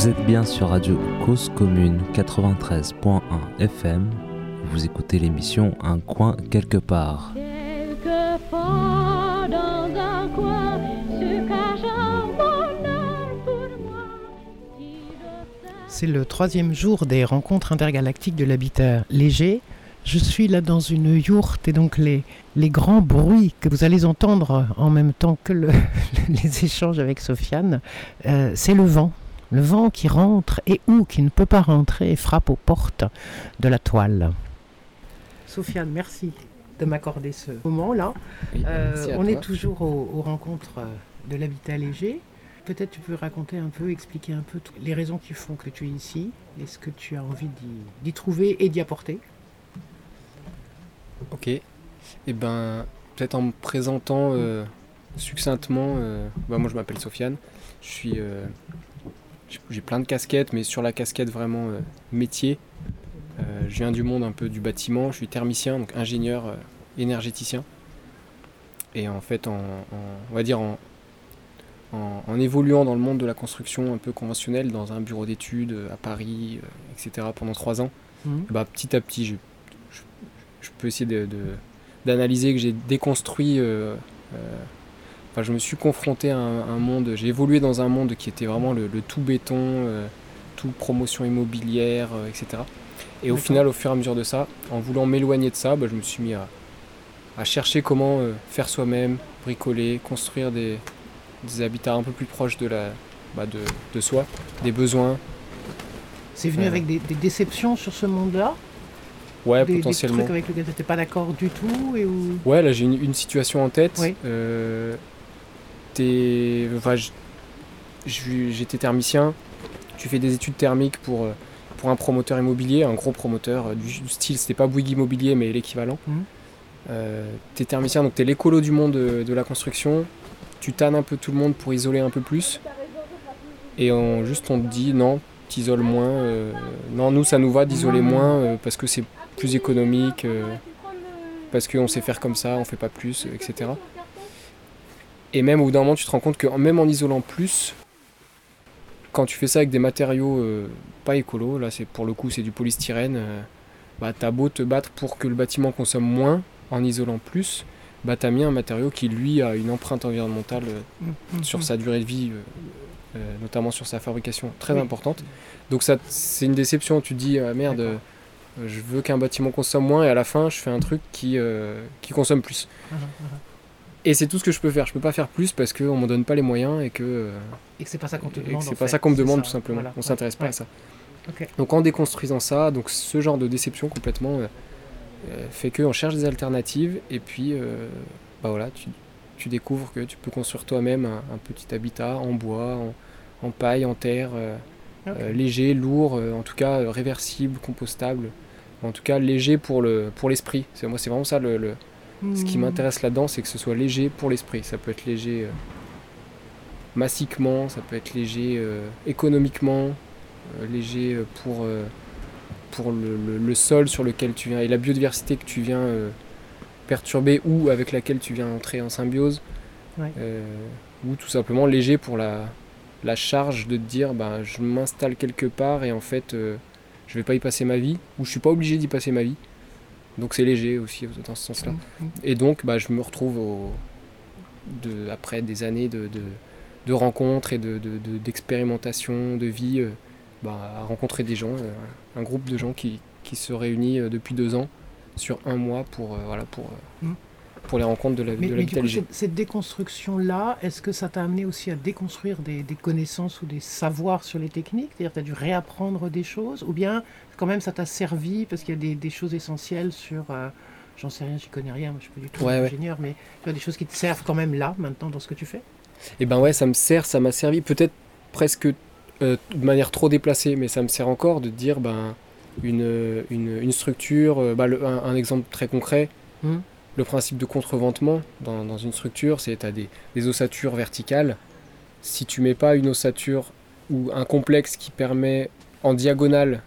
Vous êtes bien sur Radio Cause Commune 93.1 FM. Vous écoutez l'émission Un coin quelque part. C'est le troisième jour des rencontres intergalactiques de l'habitat léger. Je suis là dans une yourte et donc les, les grands bruits que vous allez entendre en même temps que le- les échanges avec Sofiane, euh, c'est le vent. Le vent qui rentre et ou qui ne peut pas rentrer et frappe aux portes de la toile. Sofiane, merci de m'accorder ce moment-là. Euh, on est toujours aux, aux rencontres de l'habitat léger. Peut-être tu peux raconter un peu, expliquer un peu les raisons qui font que tu es ici et ce que tu as envie d'y- trouver et d'y apporter? Ok. Et ben, peut-être en me présentant euh, succinctement, euh, bah, moi je m'appelle Sofiane. Je suis, euh, j'ai- plein de casquettes, mais sur la casquette vraiment euh, métier, euh, je viens du monde un peu du bâtiment. Je suis thermicien, donc ingénieur euh, énergéticien. Et en fait, en, en- on va dire en, en, en évoluant dans le monde de la construction un peu conventionnelle, dans un bureau d'études à Paris, etc., pendant trois ans, Mhm. bah, petit à petit, je, je, je peux essayer de, de- d'analyser que j'ai déconstruit. Enfin, je me suis confronté à un, un monde. J'ai évolué dans un monde qui était vraiment le, le tout béton, euh, tout promotion immobilière, euh, etc. Et au final, au fur et à mesure de ça, en voulant m'éloigner de ça, bah, je me suis mis à, à chercher comment euh, faire soi-même, bricoler, construire des, des habitats un peu plus proches de, la, bah, de, de soi, des besoins. C'est venu avec des, des déceptions sur ce monde-là? Ouais, des, des potentiellement. trucs avec lesquels tu n'étais pas d'accord du tout et où... Ouais, là j'ai une, une situation en tête. Oui. Euh, t'es- enfin, j'étais thermicien. Tu fais des études thermiques pour, euh, pour un promoteur immobilier, un gros promoteur euh, du, du style, c'était pas Bouygues Immobilier, mais l'équivalent. Mhm. Euh, t'es thermicien, donc t'es l'écolo du monde de, de la construction. Tu tannes un peu tout le monde pour isoler un peu plus. Et on, juste on te dit non, t'isoles moins. euh, non, nous ça nous va d'isoler Mhm. moins euh, parce que c'est plus économique. parce qu'on sait faire comme ça, on fait pas plus, etc. Et même au bout d'un moment, tu te rends compte que même en isolant plus, quand tu fais ça avec des matériaux euh, pas écolos, là c'est pour le coup c'est du polystyrène, euh, bah t'as beau te battre pour que le bâtiment consomme moins en isolant plus, bah t'as mis un matériau qui lui a une empreinte environnementale euh, Mhm. sur sa durée de vie, euh, notamment sur sa fabrication, très Oui. importante. Donc ça, c'est une déception. Tu te dis ah, merde, je veux qu'un bâtiment consomme moins et à la fin je fais un truc qui, qui consomme plus. Mhm, mhm. Et c'est tout ce que je peux faire. Je peux pas faire plus parce qu'on m'en donne pas les moyens et que, euh, Et que c'est pas ça qu'on te demande. c'est pas fait. ça qu'on me demande ça, tout simplement. voilà. On s'intéresse pas Ouais. à ça. Donc en déconstruisant ça, donc ce genre de déception complètement euh, euh, fait qu'on cherche des alternatives et puis euh, bah voilà, tu, tu découvres que tu peux construire toi-même un, un petit habitat en bois, en, en paille, en terre, euh, léger, lourd, en tout cas réversible, compostable, en tout cas léger pour le pour l'esprit. C'est moi c'est vraiment ça le, le- ce qui Mhm. m'intéresse là-dedans, c'est que ce soit léger pour l'esprit. Ça peut être léger euh, massiquement, ça peut être léger euh, économiquement, euh, léger pour, pour le, le- le sol sur lequel tu viens et la biodiversité que tu viens perturber ou avec laquelle tu viens entrer en symbiose. Ouais. Ou tout simplement léger pour la, la charge de te dire bah, je m'installe quelque part et en fait je vais pas y passer ma vie ou je suis pas obligé d'y passer ma vie. Donc c'est léger aussi dans ce sens-là. Mhm. Et donc, bah, je me retrouve au- de, après des années de, de, de rencontres et de, de- de- d'expérimentation, de, vie, euh, bah, à rencontrer des gens, euh, un groupe de gens qui, qui se réunit euh, depuis deux ans sur un mois pour, euh, voilà, pour, euh, Mhm. Pour les rencontres de la- Mais, de mais du coup, cette, cette déconstruction-là, est-ce que ça t'a amené aussi à déconstruire des, des connaissances ou des savoirs sur les techniques? C'est-à-dire, tu as dû réapprendre des choses? Ou bien, quand même, ça t'a servi parce qu'il y a des, des choses essentielles sur. euh, J'en sais rien, j'y connais rien, moi je suis pas du tout Ouais, ouais. ingénieur, mais tu as des choses qui te servent quand même là, maintenant, dans ce que tu fais? Et ben ouais, ça me sert, ça m'a servi peut-être presque euh, de manière trop déplacée, mais ça me sert encore de dire ben, une, une, une structure, euh, bah, le- un, un exemple très concret, Mhm. Le principe de contreventement dans, dans une structure, c'est tu as des, des ossatures verticales. Si tu mets pas une ossature ou un complexe qui permet en diagonale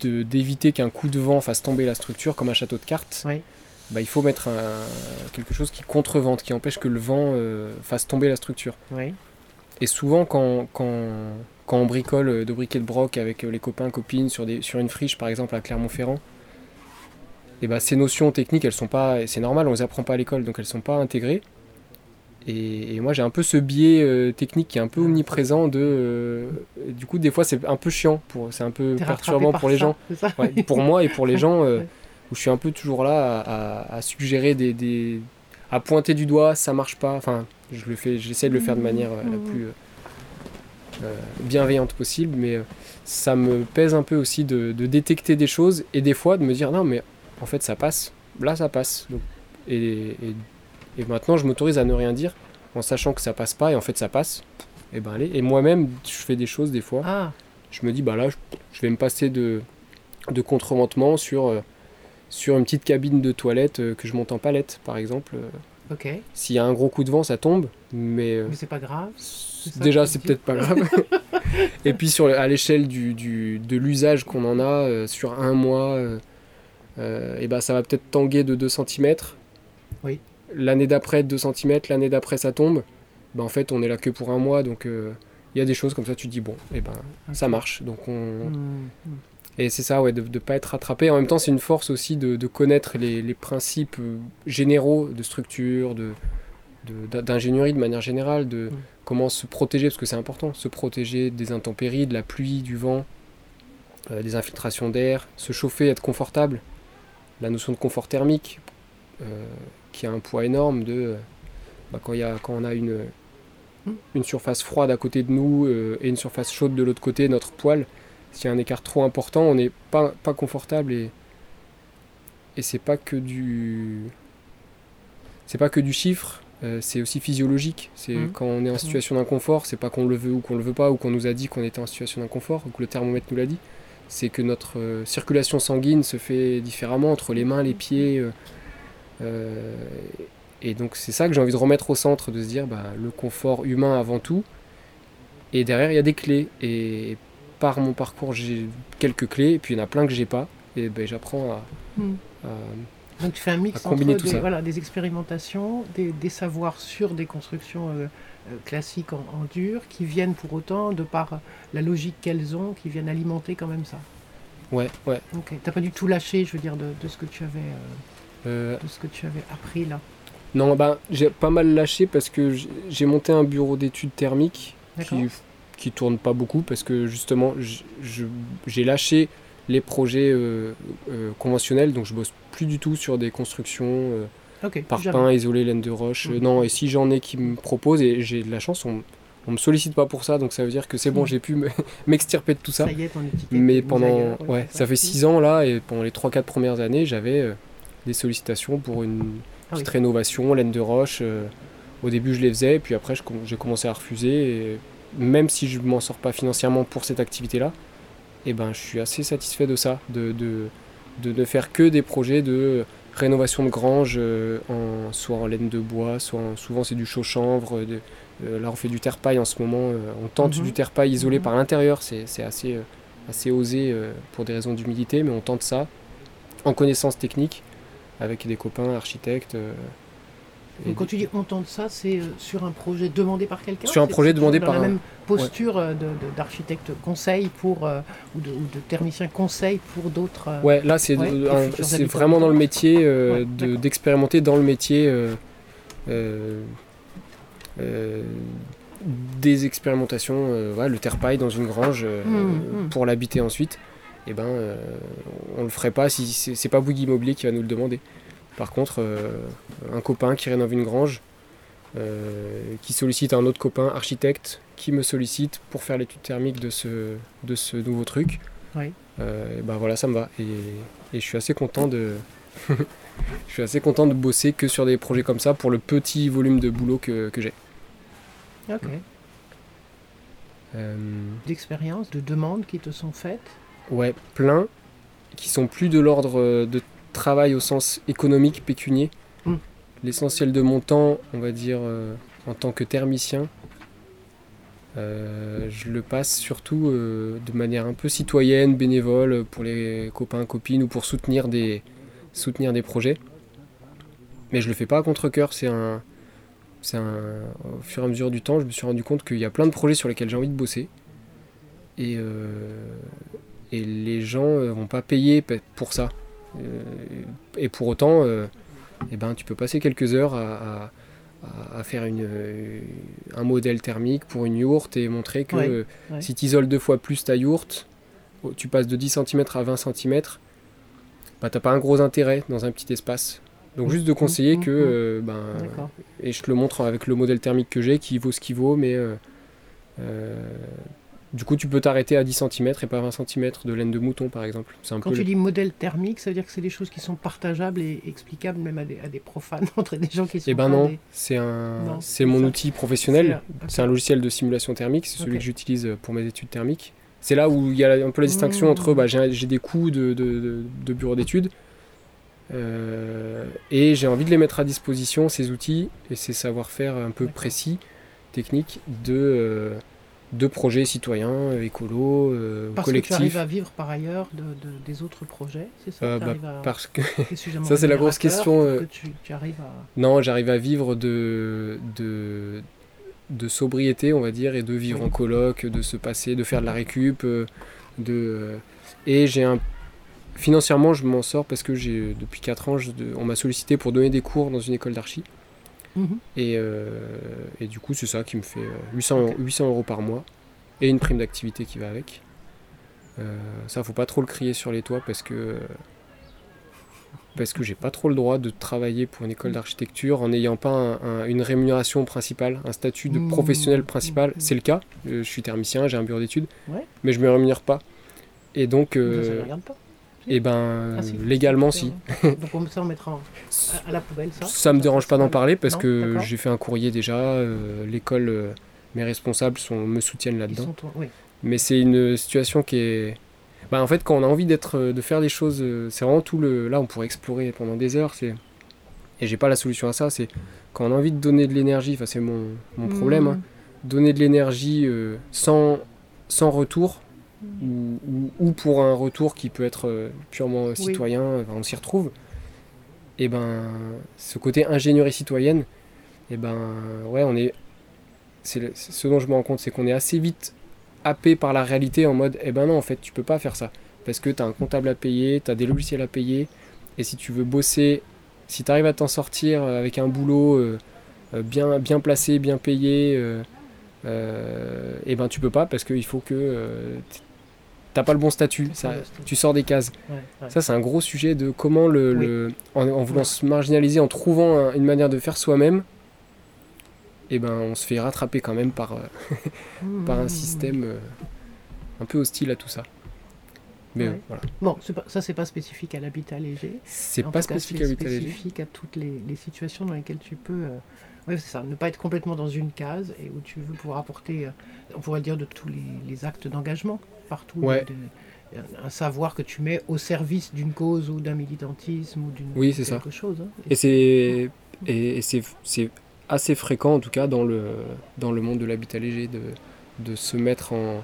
de- d'éviter qu'un coup de vent fasse tomber la structure, comme un château de cartes, Oui. bah, il faut mettre un- quelque chose qui contrevente, qui empêche que le vent euh, fasse tomber la structure. Oui. Et souvent, quand, quand, quand on bricole de briquet de broc avec les copains, copines sur, des, sur une friche par exemple à Clermont-Ferrand, et bah, ces notions techniques, elles sont pas, c'est normal, on les apprend pas à l'école, donc elles sont pas intégrées. Et, moi j'ai un peu ce biais euh, technique qui est un peu omniprésent de euh, du coup des fois c'est un peu chiant pour c'est un peu perturbant pour les gens pour moi et pour les gens euh, où je suis un peu toujours là à, suggérer des, à pointer du doigt ça marche pas enfin je le fais j'essaie de le faire de manière la mmh. plus bienveillante possible mais ça me pèse un peu aussi de, détecter des choses et des fois de me dire non mais en fait ça passe là ça passe et et maintenant, je m'autorise à ne rien dire en sachant que ça passe pas et en fait ça passe. Et ben allez. Et moi-même, je fais des choses des fois. Ah. Je me dis, bah là, je, vais me passer de, de contreventement sur, euh, sur une petite cabine de toilette euh, que je monte en palette, par exemple. Euh. Ok. S'il y a un gros coup de vent, ça tombe. Mais, mais c'est pas grave. Déjà, c'est peut-être pas grave. et puis sur, à l'échelle du, du, de l'usage qu'on en a sur un mois, et ben ça va peut-être tanguer de 2 cm. Oui l'année d'après 2 cm, l'année d'après ça tombe, ben en fait on est là que pour un mois, donc euh, il y a des choses comme ça, tu te dis bon, et eh ben ça marche. Donc on... Mmh, mmh. Et c'est ça, ouais, de ne pas être rattrapé. En même temps, c'est une force aussi de, connaître les, principes euh, généraux de structure, de, d'ingénierie de, manière générale, de mmh. comment se protéger, parce que c'est important, se protéger des intempéries, de la pluie, du vent, euh, des infiltrations d'air, se chauffer, être confortable, la notion de confort thermique, qui a un poids énorme de bah, quand, y a, quand on a une, une surface froide à côté de nous euh, et une surface chaude de l'autre côté, notre poil, s'il y a un écart trop important, on n'est pas, pas confortable et, et c'est pas que du c'est pas que du chiffre, euh, c'est aussi physiologique. C'est hmm. quand on est en situation d'inconfort, c'est pas qu'on le veut ou qu'on le veut pas ou qu'on nous a dit qu'on était en situation d'inconfort ou que le thermomètre nous l'a dit. C'est que notre euh, circulation sanguine se fait différemment entre les mains, les pieds, euh, et donc c'est ça que j'ai envie de remettre au centre, de se dire bah, le confort humain avant tout. Et derrière, il y a des clés. Et par mon parcours, j'ai quelques clés, et puis il y en a plein que j'ai pas. Et ben, j'apprends à, hmm. Donc tu fais un mix entre des, voilà, des expérimentations, des, des, savoirs sur des constructions euh, euh, classiques en, dur, qui viennent pour autant, de par la logique qu'elles ont, qui viennent alimenter quand même ça. Ouais, ouais. Ok, t'as pas du tout lâché, je veux dire, de, de ce que tu avais... Euh, de ce que tu avais appris là. Non, bah, j'ai pas mal lâché parce que j'ai monté un bureau d'études thermiques qui, qui tourne pas beaucoup parce que justement j'ai lâché les projets euh, euh, conventionnels donc je bosse plus du tout sur des constructions par pain isolé laine de roche mm. non et si j'en ai qui me proposent et j'ai de la chance on, on me sollicite pas pour ça donc ça veut dire que c'est bon mm. j'ai pu m'extirper de tout ça, mais pendant ouais ça fait 6 ans là et pendant les 3-4 premières années j'avais des sollicitations pour une ah petite rénovation, laine de roche. Euh, au début, je les faisais, puis après, j'ai commencé à refuser. Et même si je m'en sors pas financièrement pour cette activité-là, eh ben, je suis assez satisfait de ça, de, de, de ne faire que des projets de rénovation de grange, euh, en, soit en laine de bois, soit souvent c'est du chaud chanvre. Euh, là, on fait du terre-paille en ce moment. on tente mhm. du terre-paille isolé mhm. par l'intérieur, c'est assez, assez osé pour des raisons d'humidité, mais on tente ça en connaissance technique avec des copains architectes. Euh, et quand tu dis on tente ça, c'est euh, sur un projet demandé par quelqu'un Sur un projet demandé par la même posture euh, d'architecte conseil pour ou, de, ou, de, thermicien conseil pour d'autres. ouais, là c'est vraiment dans le métier d'expérimenter dans le métier des expérimentations, le terre-paille dans une grange mmh, mmh. pour l'habiter ensuite eh ben, euh, on le ferait pas si c'est pas Bouygues Immobilier qui va nous le demander. Par contre, euh, un copain qui rénove une grange, euh, qui sollicite un autre copain architecte, qui me sollicite pour faire l'étude thermique de ce, de ce nouveau truc, oui. ben voilà, ça me va. Et, je suis assez content de. je suis assez content de bosser que sur des projets comme ça pour le petit volume de boulot que, que j'ai. Ok. D'expériences, de demandes qui te sont faites? Ouais, plein, qui sont plus de l'ordre euh, de travail au sens économique, pécunier. Hmm. L'essentiel de mon temps, on va dire, euh, en tant que thermicien, euh, je le passe surtout de manière un peu citoyenne, bénévole, pour les copains, copines, ou pour soutenir des, soutenir des projets. Mais je le fais pas à contre-coeur, c'est un, c'est un... Au fur et à mesure du temps, je me suis rendu compte qu'il y a plein de projets sur lesquels j'ai envie de bosser. Et, et les gens vont pas payer pour ça. Et pour autant, eh ben, tu peux passer quelques heures à, à, faire une, un modèle thermique pour une yourte et montrer que si tu isoles deux fois plus ta yourte, tu passes de 10 cm à 20 cm, bah, tu n'as pas un gros intérêt dans un petit espace. Donc juste de conseiller que, euh, ben, et je te le montre avec le modèle thermique que j'ai, qui vaut ce qu'il vaut, mais euh, euh, du coup tu peux t'arrêter à 10 cm et pas 20 cm de laine de mouton par exemple. Un Quand tu dis modèle thermique, ça veut dire que c'est des choses qui sont partageables et explicables même à des, à des profanes, entre des gens qui sont... Eh ben non, c'est un, c'est mon outil professionnel, c'est un logiciel de simulation thermique, c'est celui que j'utilise pour mes études thermiques. C'est là où il y a un peu la distinction entre bah, j'ai des coûts de, de, de bureau d'études, euh, et j'ai envie de les mettre à disposition, ces outils et ces savoir-faire un peu précis, techniques, de, euh, de projets citoyens, euh, écolos, parce collectifs. Parce que tu arrives à vivre par ailleurs de, des autres projets, c'est ça bah, Parce que ça c'est la grosse question. tu, arrives à... Non, j'arrive à vivre de, de, de sobriété, on va dire, et de vivre en coloc, de se passer, de faire de la récup. de, et j'ai un financièrement, je m'en sors parce que j'ai depuis 4 ans, on m'a sollicité pour donner des cours dans une école d'archi. Mhm. Euh, et, du coup, c'est ça qui me fait 800, euh, 800 euros par mois et une prime d'activité qui va avec. Euh, ça, faut pas trop le crier sur les toits parce que parce que j'ai pas trop le droit de travailler pour une école d'architecture en n'ayant pas une rémunération principale, un statut de mmh. professionnel principal. Mmh. C'est le cas. je suis thermicien, j'ai un bureau d'études, mais je me rémunère pas. Et donc, et eh ben, ah, légalement, si. Donc ça, on mettra à la poubelle, ça Ça me dérange pas d'en parler parce que j'ai fait un courrier déjà. Euh, l'école, euh, mes responsables sont, me soutiennent là-dedans. Mais c'est une situation qui est. Bah, en fait, quand on a envie d'être, euh, de faire des choses, c'est vraiment tout le. Là, on pourrait explorer pendant des heures. C'est et j'ai pas la solution à ça. C'est quand on a envie de donner de l'énergie. Enfin, c'est mon, mon problème. Hein, mmh. donner de l'énergie sans sans retour ou, pour un retour qui peut être euh, purement citoyen, on s'y retrouve, et eh ben ce côté ingénierie citoyenne, et eh ben ouais, on est. C'est ce dont je me rends compte, c'est qu'on est assez vite happé par la réalité en mode, eh ben non, en fait, tu peux pas faire ça. Parce que tu as un comptable à payer, tu as des logiciels à payer, et si tu veux bosser, si tu arrives à t'en sortir avec un boulot euh, euh, bien, bien placé, bien payé, et eh ben tu peux pas parce qu'il faut que t'as pas le bon statut, ça, tu sors des cases. Ça, c'est un gros sujet de comment, le, en, voulant se marginaliser, en trouvant une manière de faire soi-même, et eh ben, on se fait rattraper quand même par, euh, par un système euh, un peu hostile à tout ça. Mais voilà. Bon, pas, ça, c'est pas spécifique à l'habitat léger. C'est pas spécifique à l'habitat léger. C'est spécifique à toutes les, situations dans lesquelles tu peux. Euh, oui, c'est ça, ne pas être complètement dans une case et où tu veux pouvoir apporter, on pourrait dire, de tous les actes d'engagement partout. un savoir que tu mets au service d'une cause ou d'un militantisme ou d'une oui, quelque chose. Hein. Et, c'est et, c'est assez fréquent en tout cas dans le dans le monde de l'habitat léger de, de se mettre en,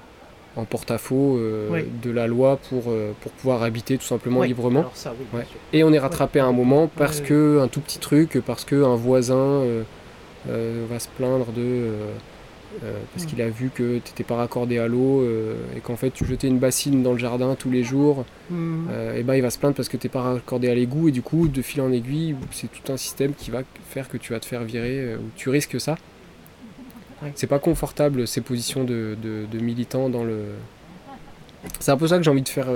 en porte-à-faux euh, de la loi pour, euh, pour pouvoir habiter tout simplement librement. Et on est rattrapé à un moment parce que un tout petit truc, parce que un voisin euh, va se plaindre de euh, parce qu'il a vu que tu n'étais pas raccordé à l'eau euh, et qu'en fait tu jetais une bassine dans le jardin tous les jours, hmm. euh, et ben il va se plaindre parce que tu n'es pas raccordé à l'égout et du coup de fil en aiguille c'est tout un système qui va faire que tu vas te faire virer ou tu risques ça. C'est pas confortable ces positions de, de, militants dans le. C'est un peu ça que j'ai envie de faire,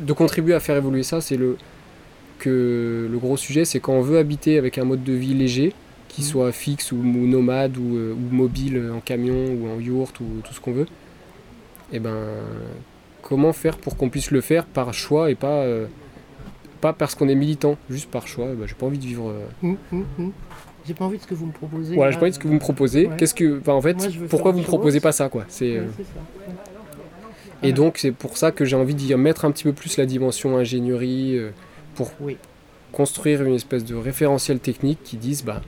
de contribuer à faire évoluer ça. C'est le que le gros sujet, c'est quand on veut habiter avec un mode de vie léger, qu'il soit fixe ou, nomade euh, ou, mobile en camion ou en yourte ou tout ce qu'on veut, et eh ben comment faire pour qu'on puisse le faire par choix et pas, euh, pas parce qu'on est militant, juste par choix. Ben, j'ai pas envie de vivre. Euh, hum, hum, hum. J'ai pas envie de ce que vous me proposez. Voilà, j'ai pas envie de ce que vous me proposez. Qu'est-ce que, en fait, pourquoi vous me proposez pas ça, quoi? C'est. Et donc c'est pour ça que j'ai envie d'y mettre un petit peu plus la dimension ingénierie pour construire une espèce de référentiel technique qui dise bah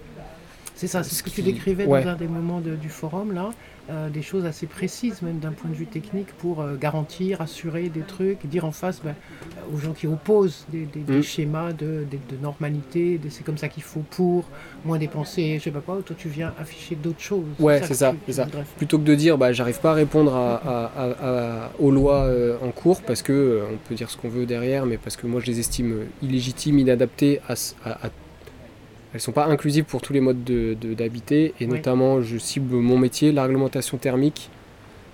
C'est ça, c'est ce que tu décrivais ouais. dans un des moments de- du forum, là, euh, des choses assez précises, même d'un point de vue technique, pour euh, garantir, assurer des trucs, dire en face ben, aux gens qui opposent des, des- des Mm. schémas de, de- de normalité, c'est comme ça qu'il faut pour moins dépenser, je sais pas quoi, toi tu viens afficher d'autres choses. Ouais, c'est ça, c'est tu ça. Plutôt que de dire bah, j'arrive pas à répondre à, à- à- à- aux lois euh, en cours parce que on peut dire ce qu'on veut derrière, mais parce que moi je les estime illégitimes, inadaptées à- à- elles sont pas inclusives pour tous les modes de- de- d'habiter et Oui. notamment je cible mon métier, la réglementation thermique,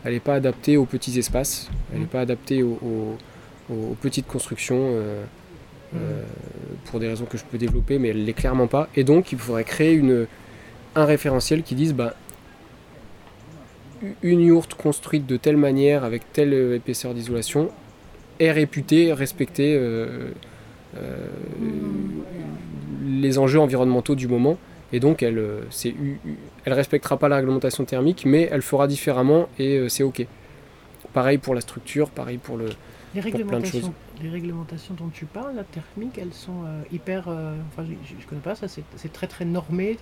elle n'est pas adaptée aux petits espaces, elle n'est Mm. pas adaptée aux, aux- aux petites constructions. euh, Mm. euh, pour des raisons que je peux développer, mais elle l'est clairement pas. Et donc, il faudrait créer une, un référentiel qui dise bah, une yourte construite de telle manière, avec telle euh, épaisseur d'isolation, est réputée respecter euh, euh, les enjeux environnementaux du moment. Et donc, elle euh, u- u- elle respectera pas la réglementation thermique, mais elle fera différemment et euh, c'est OK. Pareil pour la structure, pareil pour le, Les plein de choses. les réglementations dont tu parles, la thermique, elles sont euh, hyper. euh, enfin, je, je connais pas ça, c'est très très normé.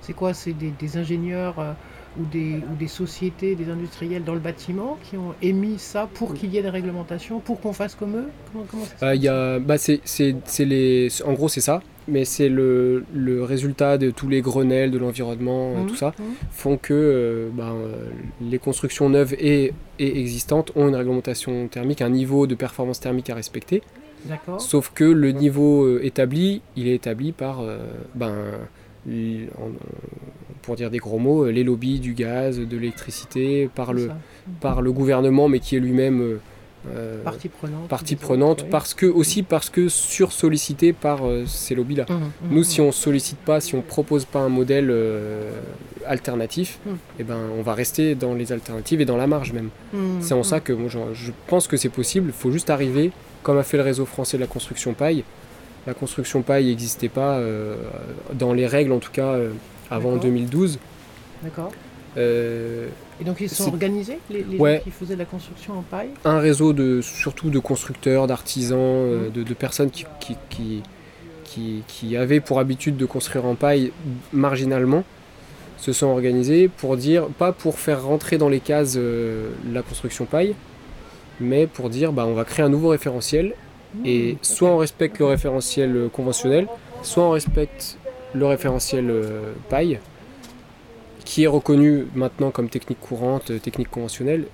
C'est quoi? C'est des, des ingénieurs euh, ou, des, ou des sociétés, des industriels dans le bâtiment qui ont émis ça pour qu'il y ait des réglementations, pour qu'on fasse comme eux? Comment, comment ça se Euh, bah c'est, les, en gros, c'est ça, mais c'est le, le résultat de tous les Grenelles de l'environnement, Mhm, tout ça, mhm. font que euh, bah, euh, les constructions neuves et, et existantes ont une réglementation thermique, un niveau de performance thermique à respecter. D'accord. Sauf que le niveau euh, établi, il est établi par, euh, ben, en- pour dire des gros mots, euh, les lobbies du gaz, de l'électricité, par le, ça. par le gouvernement, mais qui est lui-même euh, euh, Partie prenante. partie des autres, prenante, oui. parce que, aussi parce que sursollicité par euh, ces lobbies-là. Mhm, mhm, Nous, mhm. si on sollicite pas, si on propose pas un modèle euh, alternatif, Mm. eh ben, on va rester dans les alternatives et dans la marge même. C'est en ça que moi, j'en- je pense que c'est possible. Il faut juste arriver, comme a fait le réseau français de la construction paille. La construction paille n'existait pas euh, dans les règles, en tout cas euh, avant D'accord. 2012. D'accord. Euh, Et donc ils sont organisés, les, les Ouais. gens qui faisaient de la construction en paille? Un réseau de surtout de constructeurs, d'artisans, euh, Mhm. de, de personnes qui, qui, qui, qui, qui avaient pour habitude de construire en paille marginalement se sont organisés pour dire, pas pour faire rentrer dans les cases euh, la construction paille, mais pour dire bah, on va créer un nouveau référentiel et Mhm, soit on respecte le référentiel conventionnel, soit on respecte le référentiel euh, paille, qui est reconnu maintenant comme technique courante, euh, technique conventionnelle.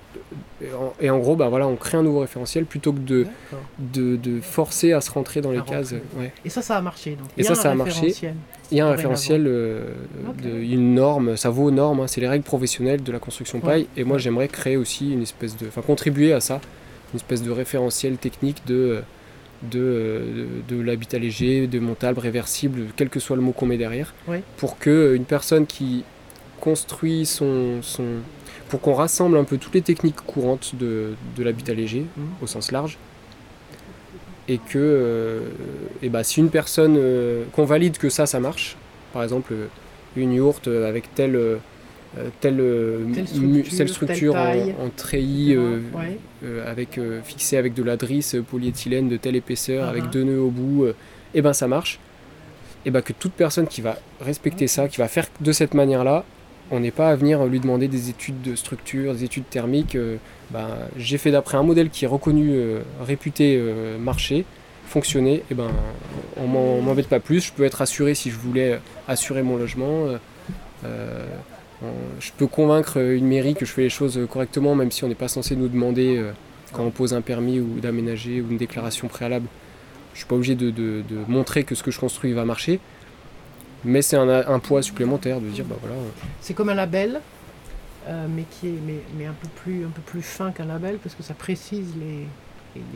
Et en, et en gros, bah voilà, on crée un nouveau référentiel plutôt que de, de, de forcer à se rentrer dans les cases. rentrer. Ouais. Et ça, ça a marché. Donc. Et Il y ça, ça a marché. Il y a un référentiel, euh, de, une norme, ça vaut aux normes, hein, c'est les règles professionnelles de la construction Ouais. paille. Et moi, j'aimerais créer aussi une espèce de. Enfin, contribuer à ça, une espèce de référentiel technique de, de, euh, de, de l'habitat léger, de montable, réversible, quel que soit le mot qu'on met derrière, pour que une personne qui construit son. son pour qu'on rassemble un peu toutes les techniques courantes de, de l'habitat léger, Mhm. au sens large, et que euh, et bah, si une personne euh, qu'on valide que ça ça marche par exemple euh, une yourte euh, avec telle euh, telle, euh, Telle structure, telle structure telle taille. en, en treillis euh, Ouais. euh, avec euh, fixé avec de la drisse polyéthylène de telle épaisseur Ah avec ah. deux nœuds au bout et ben ça marche et ben que toute personne qui va respecter Ok. ça qui va faire de cette manière là on n'est pas à venir lui demander des études de structure des études thermiques ben, j'ai fait d'après un modèle qui est reconnu réputé marché fonctionner et ben on m'embête pas plus je peux être assuré si je voulais assurer mon logement euh, je peux convaincre une mairie que je fais les choses correctement, même si on n'est pas censé nous demander euh, quand on pose un permis ou d'aménager ou une déclaration préalable. Je suis pas obligé de, de- de montrer que ce que je construis va marcher, mais c'est un, un poids supplémentaire de dire bah voilà. euh, C'est comme un label, euh, mais qui est mais, mais un peu plus un peu plus fin qu'un label parce que ça précise les,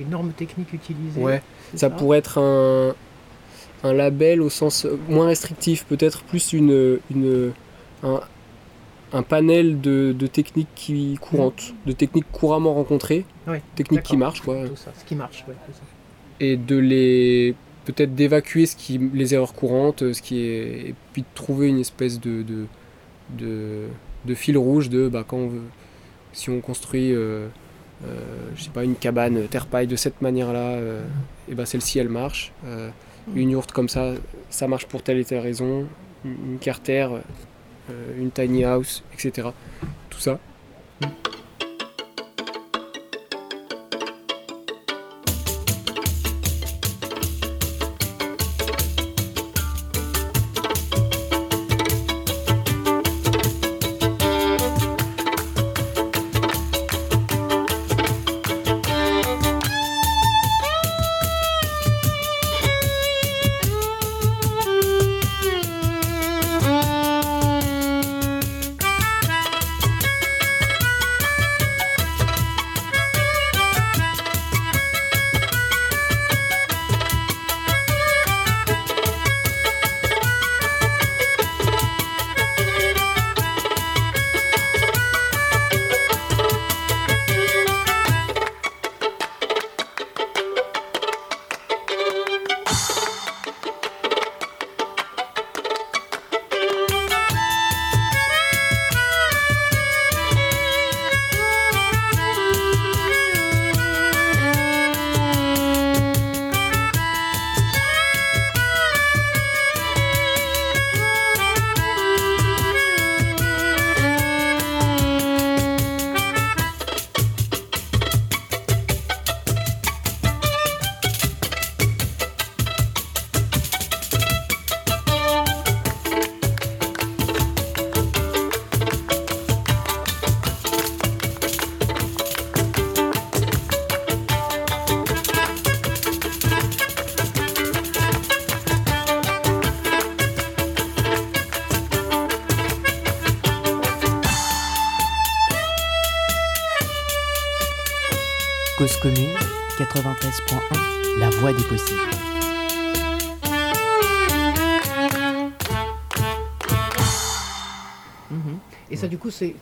normes techniques utilisées. Ouais, ça pourrait être un, un label au sens moins restrictif, peut-être plus une, une un, un panel de, de techniques qui courantes, de techniques couramment rencontrées, Ouais, techniques qui marchent quoi. Tout ça, ce qui marche, ouais, c'est ça. et de les peut-être d'évacuer ce qui les erreurs courantes ce qui est et puis de trouver une espèce de de, de, de fil rouge de bah quand on veut si on construit euh, euh, je sais pas une cabane terre paille de cette manière là et ben celle-ci elle marche Euh, une yourte comme ça ça marche pour telle et telle raison une une carter une tiny house, etc. Tout ça.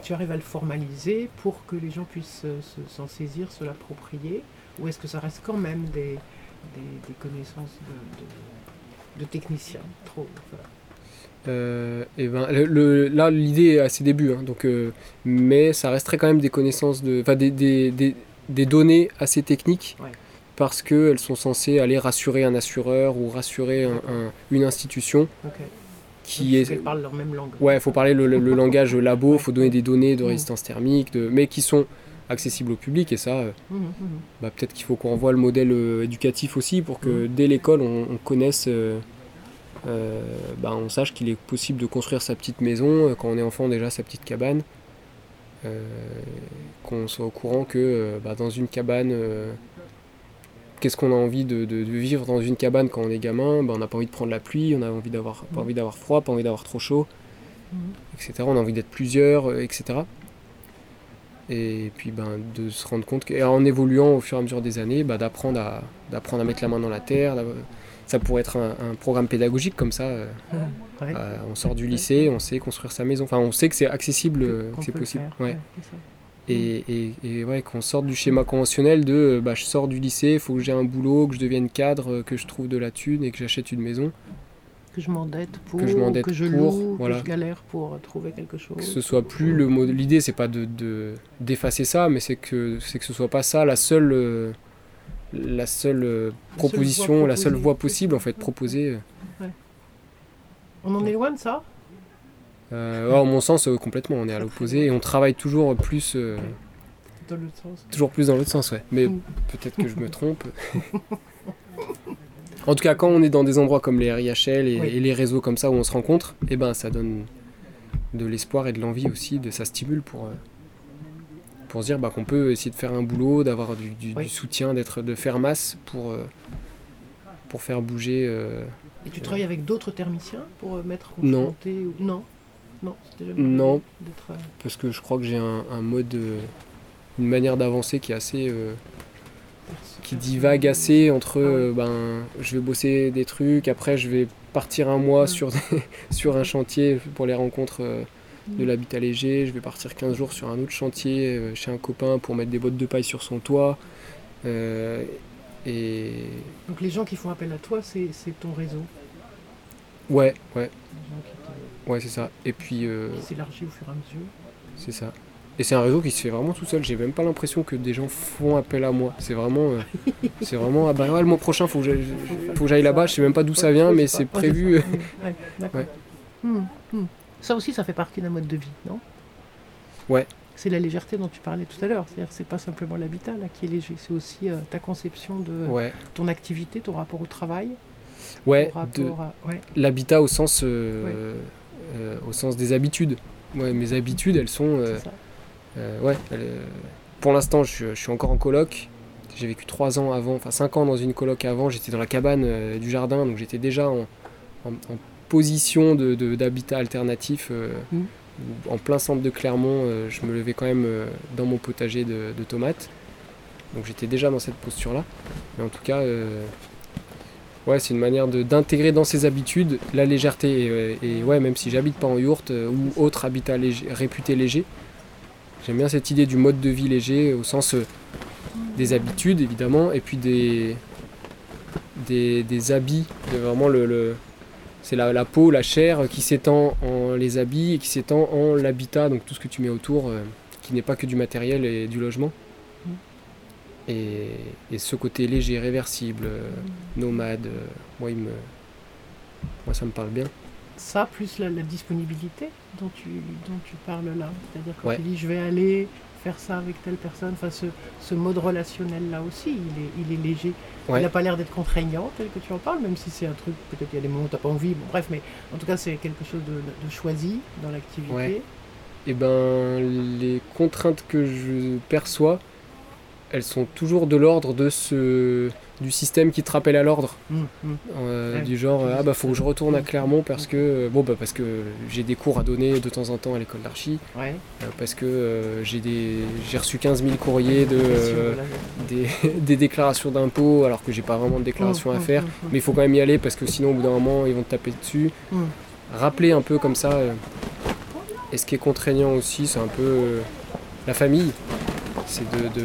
Tu arrives à le formaliser pour que les gens puissent euh, s'en saisir, se l'approprier Ou est-ce que ça reste quand même des, des, connaissances de, de, techniciens? Trop, euh, et ben, le, là, l'idée est à ses débuts, hein, donc, euh, mais ça resterait quand même des connaissances de, enfin, des, des, des données assez techniques parce qu'elles sont censées aller rassurer un assureur ou rassurer une institution. Qui est... Parlent leur même langue. Ouais, il faut parler le, langage labo, il faut donner des données de mmh. résistance thermique, de... mais qui sont accessibles au public et ça, euh, mmh, mmh, bah, peut-être qu'il faut qu'on renvoie le modèle euh, éducatif aussi pour que dès l'école on, connaisse, euh, bah, on sache qu'il est possible de construire sa petite maison, quand on est enfant déjà sa petite cabane, qu'on soit au courant que bah, dans une cabane, qu'est-ce qu'on a envie de, vivre dans une cabane quand on est gamin? Bah, On n'a pas envie de prendre la pluie, on a envie d'avoir, pas envie d'avoir froid, pas envie d'avoir trop chaud, mhm. etc. On a envie d'être plusieurs, etc. Et puis ben, de se rendre compte qu'en évoluant au fur et à mesure des années, bah, d'apprendre, à, d'apprendre à mettre la main dans la terre, ça pourrait être un, programme pédagogique comme ça. Euh, euh, on sort du lycée, on sait construire sa maison. Enfin, on sait que c'est accessible, que, c'est possible. Ouais. Et, et, et, ouais, qu'on sorte du schéma conventionnel de euh, bah, je sors du lycée, il faut que j'ai un boulot, que je devienne cadre, que je trouve de la thune et que j'achète une maison. Que je m'endette pour, que je, m'endette que je loue, que je galère pour trouver quelque chose. Que ce soit plus le mot. L'idée, c'est pas de, d'effacer ça, mais c'est que, c'est que ce soit pas ça la seule la seule euh, proposition, la seule voie possible en fait proposée. Euh. On en est loin de ça? Euh, mon sens, complètement, on est à l'opposé et on travaille toujours plus. dans l'autre sens. Toujours plus dans l'autre sens, ouais. Mais mm. peut-être que je me trompe. en tout cas, quand on est dans des endroits comme les RIHL et, les réseaux comme ça où on se rencontre, eh ben ça donne de l'espoir et de l'envie aussi, de ça stimule pour pour se dire bah, qu'on peut essayer de faire un boulot, d'avoir du, soutien, d'être, de faire masse pour, euh, pour faire bouger. Euh, et tu travailles avec d'autres thermiciens pour euh, mettre non. Ou... Non. Non, non. parce que je crois que j'ai un, mode, une manière d'avancer qui est assez. qui divague assez entre ah ben, je vais bosser des trucs, après je vais partir un mois sur, sur un chantier pour les rencontres de l'habitat léger, je vais partir 15 jours sur un autre chantier euh, chez un copain pour mettre des bottes de paille sur son toit. Euh, et... Donc les gens qui font appel à toi, c'est ton réseau Ouais, ouais. Ouais, c'est ça. Et puis. Euh... Qui s'élargit au fur et à mesure. C'est ça. Et c'est un réseau qui se fait vraiment tout seul. J'ai même pas l'impression que des gens font appel à moi. C'est vraiment. Euh, c'est vraiment. Ah bah le mois prochain, faut que j'aille là-bas. Je sais même pas d'où ça vient, mais c'est prévu. ouais, d'accord. Hmm, hmm. Ça aussi, ça fait partie d'un mode de vie, non? Ouais. C'est la légèreté dont tu parlais tout à l'heure. C'est-à-dire, c'est pas simplement l'habitat là qui est léger, c'est aussi euh, ta conception de Ouais, ton activité, ton rapport au travail, ouais, de à... l'habitat au sens, euh, euh, au sens des habitudes. Ouais, mes habitudes, elles sont, euh, ouais. elles, pour l'instant, je, suis- je suis encore en coloc. J'ai vécu trois ans avant, enfin cinq ans dans une coloc avant. J'étais dans la cabane du jardin, donc j'étais déjà en, en- en position de, de- d'habitat alternatif. où, En plein centre de Clermont, je me levais quand même dans mon potager de, de tomates. Donc j'étais déjà dans cette posture-là. Mais en tout cas, euh, ouais, c'est une manière d'intégrer dans ses habitudes la légèreté. Et, euh, et ouais, même si j'habite pas en yourte euh, ou autre habitat réputé léger, j'aime bien cette idée du mode de vie léger au sens euh, des habitudes évidemment, et puis des, des, des habits, vraiment le, le- c'est la, la peau, la chair qui s'étend en les habits et qui s'étend en l'habitat, donc tout ce que tu mets autour, euh, qui n'est pas que du matériel et du logement. Mm. Et, et ce côté léger, réversible, euh, nomade, euh, moi, il me, moi ça me parle bien. Ça, plus la, la disponibilité dont tu, dont tu parles là. C'est-à-dire Ouais. tu dis, je vais aller faire ça avec telle personne. Enfin, ce, ce mode relationnel-là aussi, il est, il est léger. Ouais. Il n'a pas l'air d'être contraignant, tel que tu en parles, même si c'est un truc, peut-être il y a des moments où tu n'as pas envie. Bon, bref, mais en tout cas, c'est quelque chose de, de choisi dans l'activité. Ouais. Et ben, les contraintes que je perçois, elles sont toujours de l'ordre de ce du système qui te rappelle à l'ordre. Hum, hum. Euh, Ouais, du genre ah bah faut que je retourne à Clermont parce que euh, bon bah parce que j'ai des cours à donner de temps en temps à l'école d'archi. Ouais. euh, parce que euh, j'ai des j'ai reçu 15 000 courriers de des, des déclarations d'impôts alors que j'ai pas vraiment de déclaration à faire. mais il faut quand même y aller parce que sinon au bout d'un moment ils vont te taper dessus. Rappeler un peu comme ça et ce qui est contraignant aussi c'est un peu la famille c'est de,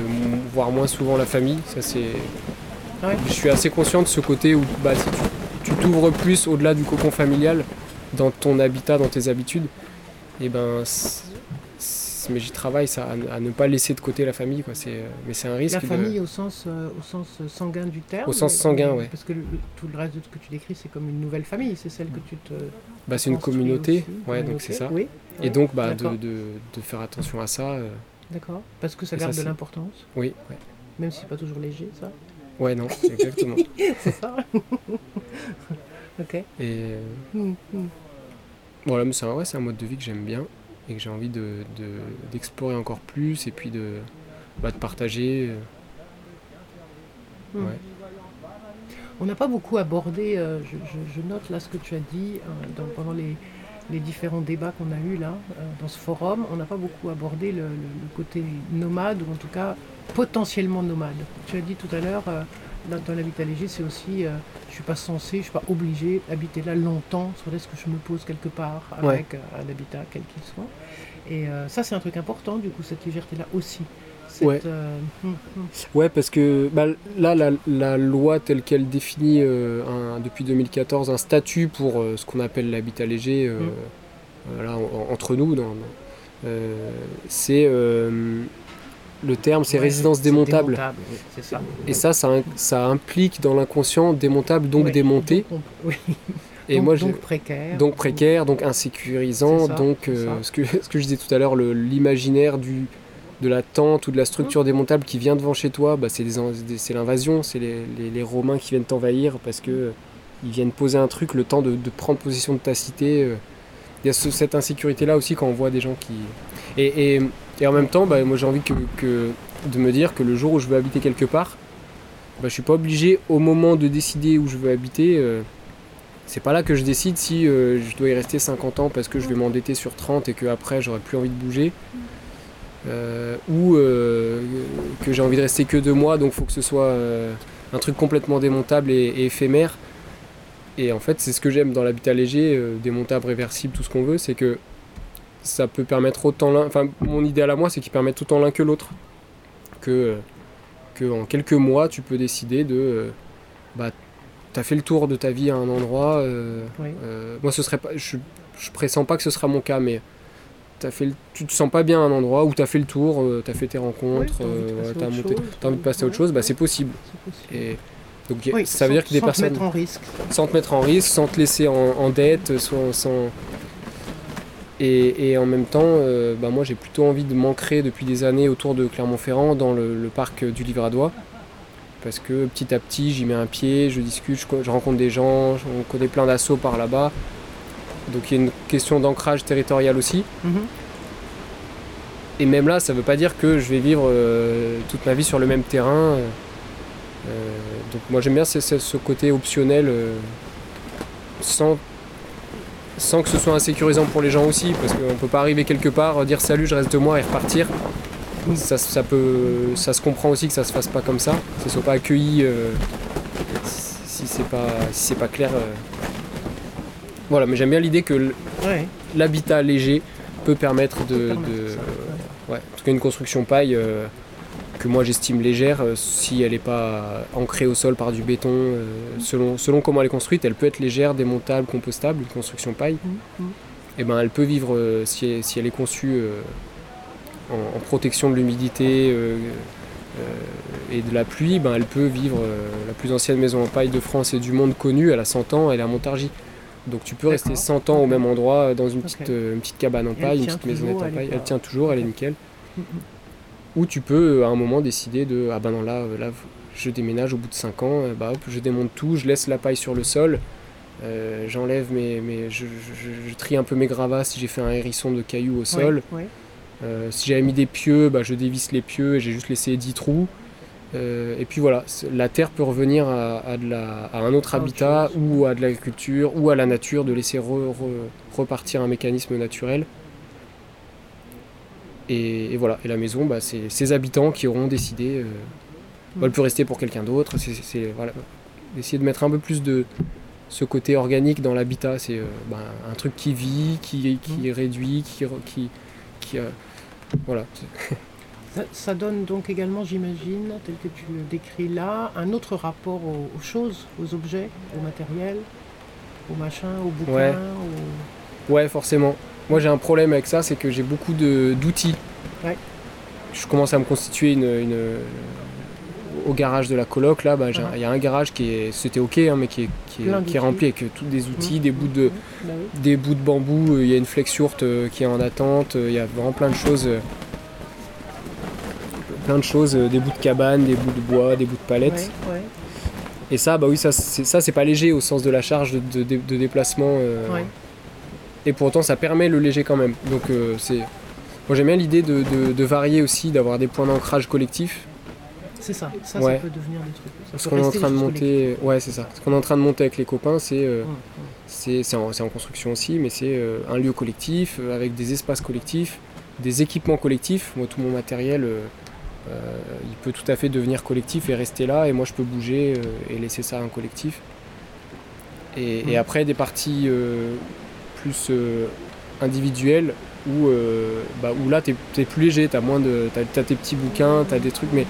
voir moins souvent la famille ça c'est Ouais. je suis assez conscient de ce côté où bah, si tu tu t'ouvres plus au-delà du cocon familial dans ton habitat, dans tes habitudes, et ben c'est- c'est- mais j'y travaille ça à, à ne pas laisser de côté la famille quoi. C'est euh, mais c'est un risque. La de- famille au sens, euh, au sens sanguin du terme. Au sens sanguin, ouais. Parce que le- tout le reste de ce que tu décris, c'est comme une nouvelle famille. C'est celle que tu te. bah, c'est une communauté, aussi, ouais donc c'est ça. Oui. Et donc bah de, d'accord. de, de faire attention à ça. euh, D'accord. Parce que ça garde de l'importance, oui, ouais. même si c'est pas toujours léger, ça. Ouais non, exactement. c'est ça. ok. Et euh, hum. voilà, mais c'est un, ouais, un mode de vie que j'aime bien et que j'ai envie de, de- d'explorer encore plus et puis de, bah, de partager. euh, Hum. Ouais. On n'a pas beaucoup abordé, euh, je, je- je note là ce que tu as dit euh, dans- pendant les, les différents débats qu'on a eus là, euh, dans ce forum, on n'a pas beaucoup abordé le, le- le côté nomade, ou en tout cas potentiellement nomade. Tu as dit tout à l'heure, euh, dans, dans l'habitat léger, c'est aussi, euh, je ne suis pas censé, je ne suis pas obligé d'habiter là longtemps, sur est-ce que je me pose quelque part avec un habitat quel qu'il soit. Et ça, c'est un truc important, du coup, cette légèreté-là aussi. Cette, Ouais. euh. Ouais, parce que bah, là, la, la loi telle qu'elle définit euh, un- depuis 2014 un statut pour euh, ce qu'on appelle l'habitat léger, Mm. là, en- entre nous, c'est le terme, c'est Ouais, résidence démontable. démontable, oui, c'est ça. Et ça, ça, ça implique dans l'inconscient démontable, donc Ouais, démonté. donc oui. Et donc, moi, donc précaire. donc précaire, donc insécurisant, ça, donc euh, ce, que, ce que je disais tout à l'heure, l'imaginaire du de la tente ou de la structure Mmh. démontable qui vient devant chez toi, bah, c'est l'invasion, c'est les, les- les Romains qui viennent t'envahir parce que euh, ils viennent poser un truc, le temps de, de prendre possession de ta cité. euh. Il y a ce- cette insécurité là aussi quand on voit des gens qui et, et- et en même temps, bah, moi j'ai envie que, que- de me dire que le jour où je veux habiter quelque part, bah, je suis pas obligé au moment de décider où je veux habiter. euh, c'est pas là que je décide si euh, je dois y rester 50 ans parce que je vais m'endetter sur 30 et que après j'aurai plus envie de bouger. Euh, ou euh, que j'ai envie de rester que deux mois, donc faut que ce soit euh, un truc complètement démontable et, et éphémère. Et en fait, c'est ce que j'aime dans l'habitat léger, démontable, réversible, tout ce qu'on veut, c'est que ça peut permettre autant l'un. Enfin, mon idéal à moi, c'est qu'il permette autant l'un que l'autre. Que, que en quelques mois, tu peux décider de. bah, t'as fait le tour de ta vie à un endroit. euh, Oui. euh, moi, ce serait pas. Je, je pressens pas que ce sera mon cas, mais t'as fait le- tu te sens pas bien à un endroit où t'as fait le tour, euh, t'as fait tes rencontres, envie de euh, passer t'as à autre monté, chose, t'as envie de passer à autre chose, bah c'est possible. Et donc Oui, ça veut sans- dire que des sans te personnes, mettre en risque. sans te mettre en risque, sans te laisser en, en dette, sans, sans- Et, et en même temps, euh, bah, moi j'ai plutôt envie de m'ancrer depuis des années autour de Clermont-Ferrand dans le, le parc du Livradois. Parce que petit à petit, j'y mets un pied, je discute, je, je rencontre des gens, on connaît plein d'assauts par là-bas. Donc il y a une question d'ancrage territorial aussi. Mhm. Et même là, ça veut pas dire que je vais vivre euh, toute ma vie sur le même terrain. euh, donc moi j'aime bien ce, côté optionnel euh, sans, sans que ce soit insécurisant pour les gens aussi, parce qu'on peut pas arriver quelque part, dire salut, je reste deux mois et repartir. Ça, ça peut, ça se comprend aussi que ça se fasse pas comme ça, que ce soit pas accueilli si si c'est pas, si pas clair. Voilà, mais j'aime bien l'idée que l'habitat léger peut permettre de, de- ouais, en tout cas une construction paille euh, que moi j'estime légère euh, si elle n'est pas ancrée au sol par du béton euh, selon, selon comment elle est construite elle peut être légère démontable compostable une construction paille. Mhm. et ben elle peut vivre euh, si, elle, si elle est conçue euh, en, en protection de l'humidité et de la pluie ben elle peut vivre la plus ancienne maison en paille de France et du monde connue elle a 100 ans elle est à Montargis donc tu peux rester D'accord. 100 ans au même endroit euh, dans une petite, Ok. euh, une petite cabane en paille, une petite maisonnette en paille. Elle tient toujours, elle est nickel. Mhm. Ou tu peux euh, à un moment décider de ah ben non là, là je déménage au bout de 5 ans, bah hop, je démonte tout, je laisse la paille sur le sol, euh, j'enlève mes, mes je, je- je trie un peu mes gravats si j'ai fait un hérisson de cailloux au sol. Euh, si j'avais mis des pieux, bah, je dévisse les pieux et j'ai juste laissé 10 trous. Euh, et puis voilà, la terre peut revenir à, à de la- à un autre autre habitat ou à de l'agriculture ou à la nature, de laisser re- re- repartir un mécanisme naturel. Et, et voilà, et la maison, bah, c'est ses habitants qui auront décidé. euh, bah, elle peut rester pour quelqu'un d'autre. C'est, voilà, essayer de mettre un peu plus de ce côté organique dans l'habitat. C'est euh, bah, un truc qui vit, qui, qui est réduit, qui, qui, euh, voilà. Ça, ça donne donc également, j'imagine, tel que tu le décris là, un autre rapport aux, aux choses, aux objets, au matériel, au machin, au bouquin, Ouais. Ouais, forcément. Moi, j'ai un problème avec ça, c'est que j'ai beaucoup de- d'outils. Ouais. Je commence à me constituer une, une- au garage de la coloc. Là, bah, un- il Ah. y a un garage qui est, c'était ok, hein, mais qui est, qui est- qui rempli avec euh, tous des outils, Mmh. des bouts de, Bah oui. des bouts de bambou. euh, Il y a une flex yourte euh, qui est en attente. euh, Il y a vraiment plein de choses. Plein de choses, euh, des bouts de cabane, des bouts de bois, des bouts de palettes. Ouais, ouais. Et ça, bah oui, ça, c'est, pas léger au sens de la charge de, de- de- de déplacement. euh, Ouais. Et pour autant, ça permet le léger quand même. Donc, euh, c'est. Moi, j'aime bien l'idée de, varier aussi, d'avoir des points d'ancrage collectifs. C'est ça, ça, peut devenir des trucs. Ça Ce qu'on est en train de monter. Ouais, c'est ça. Ce qu'on est en train de monter avec les copains, c'est. euh, c'est, en, en construction aussi, mais c'est un lieu collectif, avec des espaces collectifs, des équipements collectifs. Moi, tout mon matériel. Euh, il peut tout à fait devenir collectif et rester là, et moi je peux bouger euh, et laisser ça à un collectif. Et, et Mhm. après des parties euh, plus individuelles où, bah, où là t'es es plus léger, t'as moins de. T'as, t'as tes petits bouquins, t'as des trucs, mais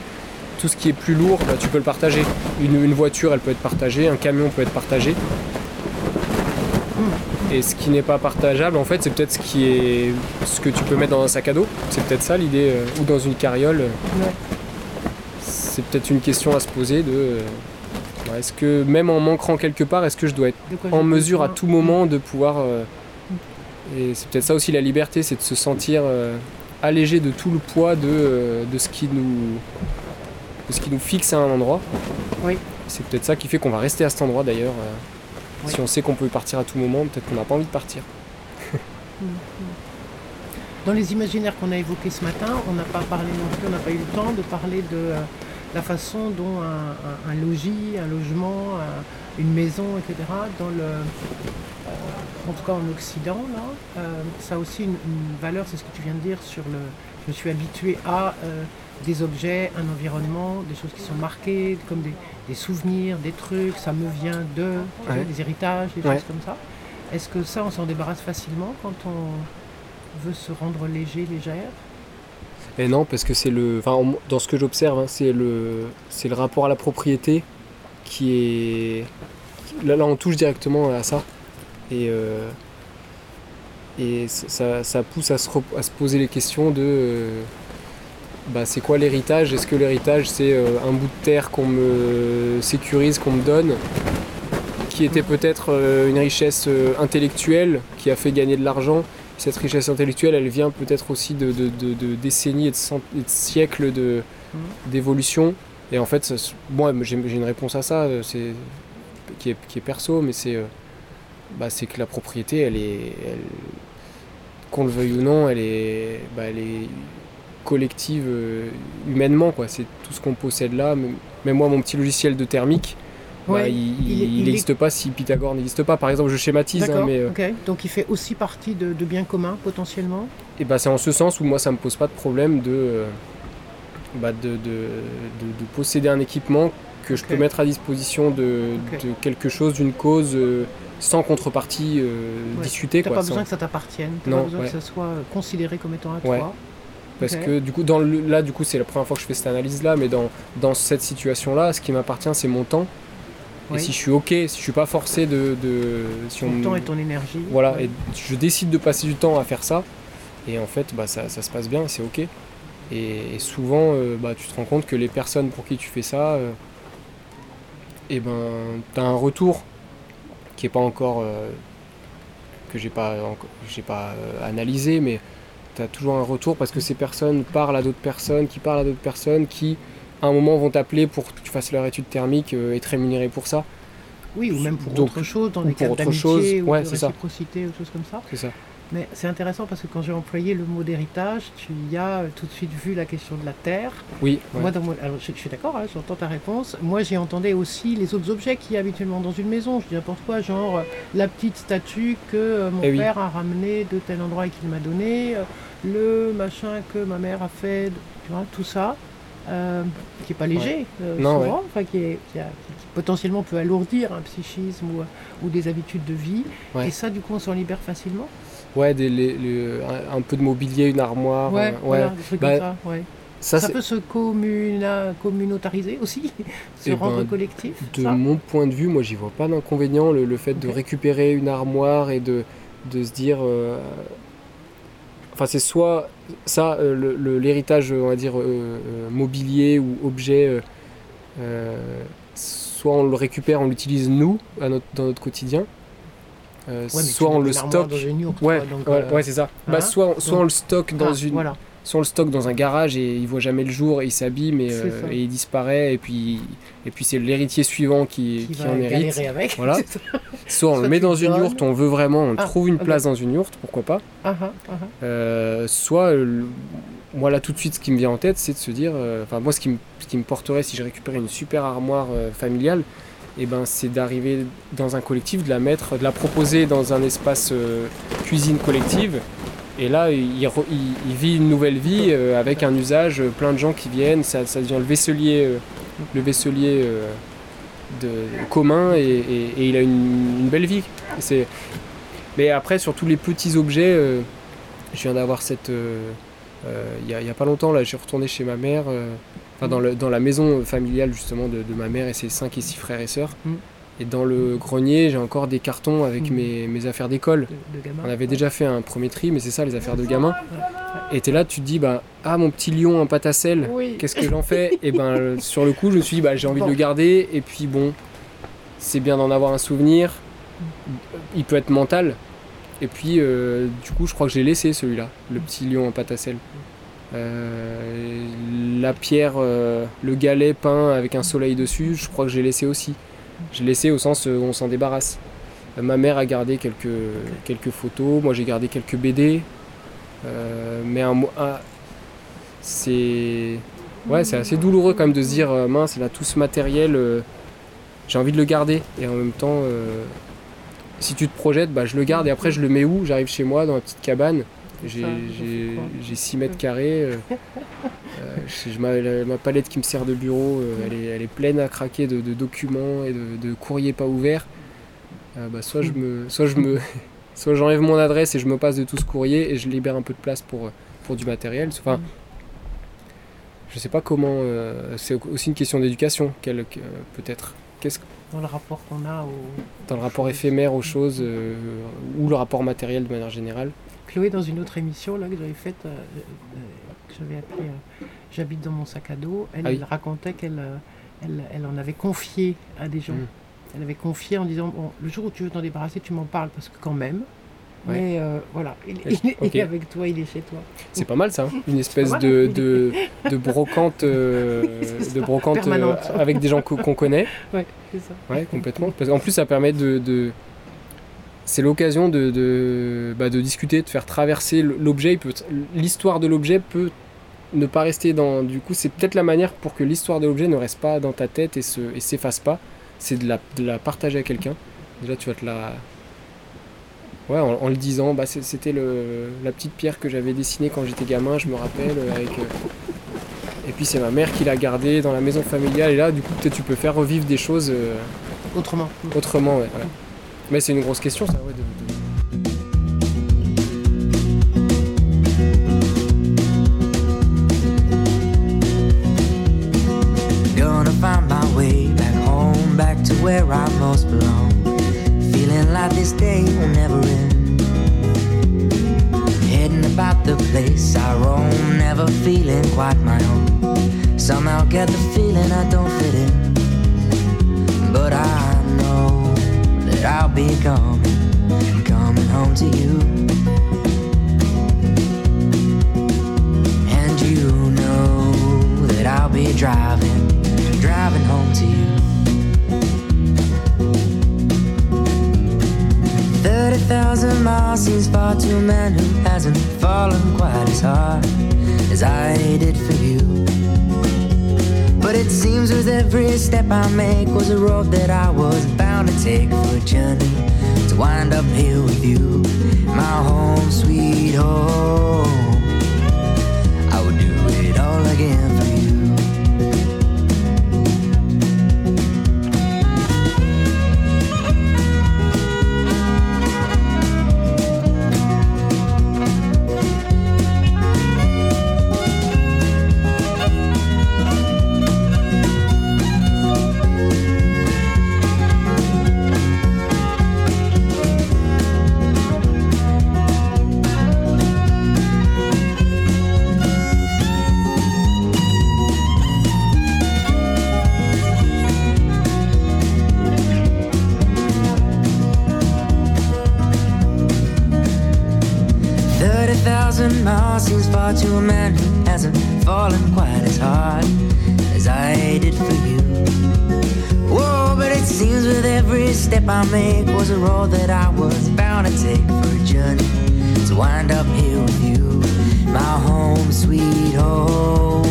tout ce qui est plus lourd, bah, tu peux le partager. Une, une voiture elle peut être partagée, un camion peut être partagé. Et ce qui n'est pas partageable, en fait, c'est peut-être ce qui est ce que tu peux mettre dans un sac à dos. C'est peut-être ça l'idée, euh, ou dans une carriole. Ouais. C'est peut-être une question à se poser de euh, est-ce que même en manquant quelque part, est-ce que je dois être en mesure à tout moment de pouvoir euh, et c'est peut-être ça aussi la liberté, c'est de se sentir euh, allégé de tout le poids de, euh, de ce qui nous de ce qui nous fixe à un endroit. Oui. C'est peut-être ça qui fait qu'on va rester à cet endroit d'ailleurs. euh, Si on sait qu'on peut partir à tout moment, peut-être qu'on n'a pas envie de partir. Dans les imaginaires qu'on a évoqués ce matin, on n'a pas parlé non plus, on n'a pas eu le temps de parler de euh, la façon dont un, un- un logis, un logement, un- une maison, etc., dans le, en tout cas en Occident, là, euh, ça a aussi une, une valeur, c'est ce que tu viens de dire, sur le. Je me suis habitué à euh, des objets, un environnement, des choses qui sont marquées, comme des, des souvenirs, des trucs, ça me vient de, des héritages, des Ouais. choses comme ça. Est-ce que ça, on s'en débarrasse facilement quand on veut se rendre léger, légère? Et non, parce que c'est le. Enfin, en- dans ce que j'observe, hein, c'est le, c'est le rapport à la propriété qui est. Là, là, on touche directement à ça. Et, euh, et ça- ça, pousse à se, à se poser les questions de. euh, bah, c'est quoi l'héritage? Est-ce que l'héritage, c'est euh, un bout de terre qu'on me sécurise, qu'on me donne qui était peut-être une richesse intellectuelle qui a fait gagner de l'argent cette richesse intellectuelle, elle vient peut-être aussi de, de- de- de décennies et de, cent- et de siècles de- Mhm. d'évolution. Et en fait, moi, j'ai j'ai une réponse à ça, c'est qui est, qui est perso, mais c'est bah, c'est que la propriété, elle est, qu'on le veuille ou non, elle est, bah, elle est collective euh, humainement, quoi. C'est tout ce qu'on possède là. Même moi, mon petit logiciel de thermique, bah, Ouais, il est- n'existe pas si Pythagore n'existe pas. Par exemple, je schématise, hein, mais euh. Donc il fait aussi partie de, de biens communs potentiellement et bah, c'est en ce sens où moi, ça me pose pas de problème de, euh, bah, de, de, de- de posséder un équipement que je peux mettre à disposition de, quelque chose, d'une cause, sans contrepartie euh, Ouais. discutée. T'as pas sans- besoin que ça t'appartienne, t'as pas besoin ouais. que ça soit euh, considéré comme étant à Ouais. toi. Parce que du coup, dans le, là, du coup, c'est la première fois que je fais cette analyse-là, mais dans, dans cette situation-là, ce qui m'appartient, c'est mon temps. Oui. Et si je suis OK, si je suis pas forcé de... de si Ton temps et ton énergie. Voilà, et je décide de passer du temps à faire ça, et en fait, bah, ça, ça se passe bien, c'est OK. Et, et souvent, euh, bah, tu te rends compte que les personnes pour qui tu fais ça, euh, eh ben, tu as un retour qui est pas encore... euh, que j'ai pas, j'ai pas euh, analysé, mais tu as toujours un retour parce que ces personnes parlent à d'autres personnes, qui parlent à d'autres personnes, qui à un moment vont t'appeler pour que tu fasses leur étude thermique euh, et te rémunérer pour ça. Oui, ou même pour Donc, autre chose, dans des pour cas d'amitié ou ouais, de c'est ça. réciprocité ou choses comme ça. C'est ça. Mais c'est intéressant parce que quand j'ai employé le mot d'héritage, tu y as euh, tout de suite vu la question de la terre. Oui, ouais. Moi, dans mon- alors, je, je suis d'accord, hein, j'entends ta réponse. Moi, j'y entendais aussi les autres objets qu'il y a habituellement dans une maison. Je dis n'importe quoi, genre euh, la petite statue que euh, mon Eh oui. père a ramenée de tel endroit et qu'il m'a donné, le machin que ma mère a fait, tu vois, tout ça. euh, qui n'est pas léger, euh, Non, souvent, enfin, qui, est- qui a- qui potentiellement peut alourdir un psychisme ou, ou des habitudes de vie. Ouais. Et ça, du coup, on s'en libère facilement. Ouais, des, les- le- un, un peu de mobilier, une armoire. euh, ouais. voilà, des trucs Bah, comme ça. Ouais. Ça, peut se communa- communautariser aussi, se Eh rendre ben, collectif. de ça mon point de vue, moi, j'y vois pas d'inconvénient. Le, le fait de récupérer une armoire et de, de se dire. euh, Enfin, c'est soit ça, euh, le- le- l'héritage, on va dire, euh, euh, mobilier ou objet, euh, euh, soit on le récupère, on l'utilise nous, à notre, dans notre quotidien, euh, Ouais, soit on le stocke. dans une yourte, Ouais, donc, ouais, ouais, c'est ça. bah, soit, soit donc- on le stocke dans ah, une, Voilà. soit on le stocke dans un garage et il voit jamais le jour et il s'abîme et, euh, et il disparaît et puis et puis c'est l'héritier suivant qui, Qui qui va en hérite. avec. Voilà. Soit on Soit le met dans une donnes. yourte, on veut vraiment, on Ah, trouve une place dans une yourte, pourquoi pas. Ah. Euh, soit le- moi là tout de suite ce qui me vient en tête c'est de se dire, euh, enfin moi ce qui, me, ce qui me porterait si je récupérais une super armoire familiale, et ben c'est d'arriver dans un collectif, de la mettre, de la proposer dans un espace euh, cuisine collective. Et là, il, vit une nouvelle vie euh, avec un usage, euh, plein de gens qui viennent, ça, devient le vaisselier, le vaisselier de, commun et, il a une, belle vie. Mais après, sur tous les petits objets, je viens d'avoir cette. Il y, a- a pas longtemps, là, j'ai retourné chez ma mère, enfin dans, le- dans la maison familiale justement de, de ma mère et ses 5 et 6 frères et sœurs. Mm. Et dans le grenier, j'ai encore des cartons avec Mm. mes, mes affaires d'école. On avait déjà fait un premier tri, mais c'est ça, les affaires de gamin. Et t'es là, tu te dis, bah, ah, mon petit lion en pâte à sel, Oui. qu'est-ce que j'en fais? Et ben, euh, sur le coup, je me suis dit, bah, j'ai envie de le garder. Et puis, bon, c'est bien d'en avoir un souvenir. Il peut être mental. Et puis, euh, du coup, je crois que j'ai laissé celui-là, le petit lion en pâte à sel. Euh, la pierre, euh, le galet peint avec un soleil dessus, je crois que j'ai laissé aussi. J'ai laissé au sens euh, où on s'en débarrasse. Ma mère a gardé quelques, quelques photos, moi j'ai gardé quelques BD. Mais un, un- c'est ouais, c'est assez douloureux quand même de se dire mince, là tout ce matériel, j'ai envie de le garder. Et en même temps, si tu te projettes, bah, je le garde et après je le mets où? J'arrive chez moi dans ma petite cabane. J'ai Ça, j'ai- je comprends. j'ai 6 mètres carrés. euh, euh, je- ma, ma palette qui me sert de bureau, euh, elle, est, elle est pleine à craquer de, de documents et de, de courriers pas ouverts. Euh, bah, soit je me, soit je me, soit j'enlève mon adresse et je me passe de tout ce courrier et je libère un peu de place pour, pour du matériel. Enfin, je sais pas comment. c'est aussi une question d'éducation, peut-être. Qu'est-ce que- Dans le rapport qu'on a au. dans le rapport éphémère aux choses euh, ou le rapport matériel de manière générale. Chloé, dans une autre émission là, que j'avais faite, euh, euh, que j'avais appelée J'habite dans mon sac à dos, elle, Ah oui. elle racontait qu'elle elle, elle en avait confié à des gens. Mm. Elle avait confié en disant bon, le jour où tu veux t'en débarrasser, tu m'en parles parce que quand même, Ouais. mais euh, voilà, il, est- il ok. est avec toi, il est chez toi. C'est pas mal ça, hein. une espèce de, de, de brocante, euh, de brocante euh, avec des gens qu'on connaît. Ouais, c'est ça. Ouais, complètement. Parce qu'en plus, ça permet de. de- c'est l'occasion de, de, bah, de discuter, de faire traverser l'objet. L'histoire de l'objet peut ne pas rester dans. Du coup, c'est peut-être la manière pour que l'histoire de l'objet ne reste pas dans ta tête et se et s'efface pas. C'est de la, de la partager à quelqu'un. Déjà, tu vas te la. Ouais, en, en le disant, bah, c'était le- la petite pierre que j'avais dessinée quand j'étais gamin, je me rappelle. euh, Avec, euh, Et puis, c'est ma mère qui l'a gardée dans la maison familiale. Et là, du coup, peut-être tu peux faire revivre des choses. euh, Autrement. Autrement, ouais. ouais. Mais c'est une grosse question, ça, ouais. de- de- Gonna find my way back home, back to where I most belong. Feeling like this day will never end. Heading about the place I roam, never feeling quite my own. Somehow get the feeling I don't fit in. But I know that I'll be coming, coming home to you. And you know that I'll be driving, driving home to you. Thousand miles seems far to a man who hasn't fallen quite as hard as I did for you. But it seems with every step I make was a road that I was bound to take for a journey to wind up here with you, my home, sweet home. Seems far to a man who hasn't fallen quite as hard as I did for you. Whoa, but it seems with every step I make was a road that I was bound to take for a journey to wind up here with you, my home, sweet home,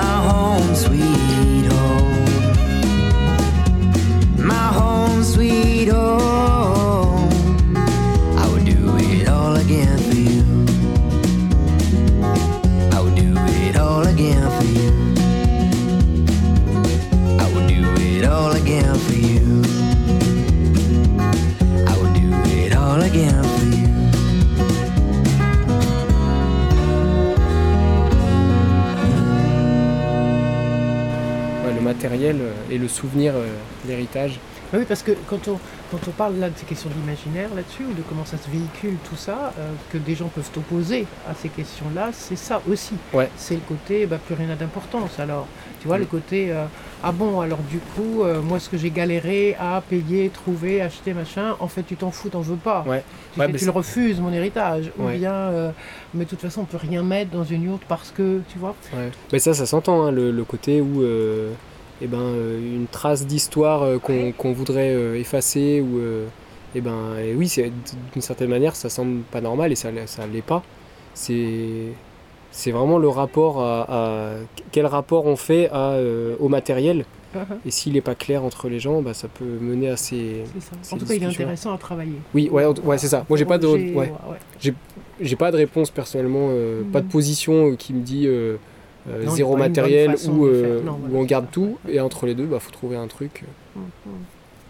my home, sweet home, my home, sweet matériel euh, et le souvenir, euh, l'héritage. Ah Oui, parce que quand on, quand on parle là de ces questions d'imaginaire là-dessus, ou de comment ça se véhicule, tout ça, euh, que des gens peuvent opposer à ces questions-là, c'est ça aussi. Ouais. C'est le côté, bah, plus rien n'a d'importance. Alors, tu vois, Mm. le côté, euh, ah bon, alors du coup, euh, moi, ce que j'ai galéré à payer, trouver, acheter, machin, en fait, tu t'en fous, t'en veux pas. Ouais. Tu, Ouais, fais, mais tu c'est- le refuses, mon héritage. Ou bien, mais de toute façon, on peut rien mettre dans une yourte parce que, tu vois. Mais ça, ça s'entend, hein, le, le côté où eh ben, euh, une trace d'histoire euh, qu'on voudrait euh, effacer, ou eh ben, et oui, d'une certaine manière, ça semble pas normal et ça ça l'est pas. C'est c'est vraiment le rapport à, à- quel rapport on fait à, euh, au matériel. Et s'il n'est pas clair entre les gens, bah, ça peut mener à ces. En tout cas, il est intéressant à travailler. Oui, ouais, ouais, c'est ça. Moi, j'ai pas de, ouais, ouais. j'ai pas de réponse personnellement, euh, pas de position qui me dit euh, euh, Non, zéro il matériel ou, euh. Non, on garde ça. tout. Et entre les deux, bah faut trouver un truc. Mhm.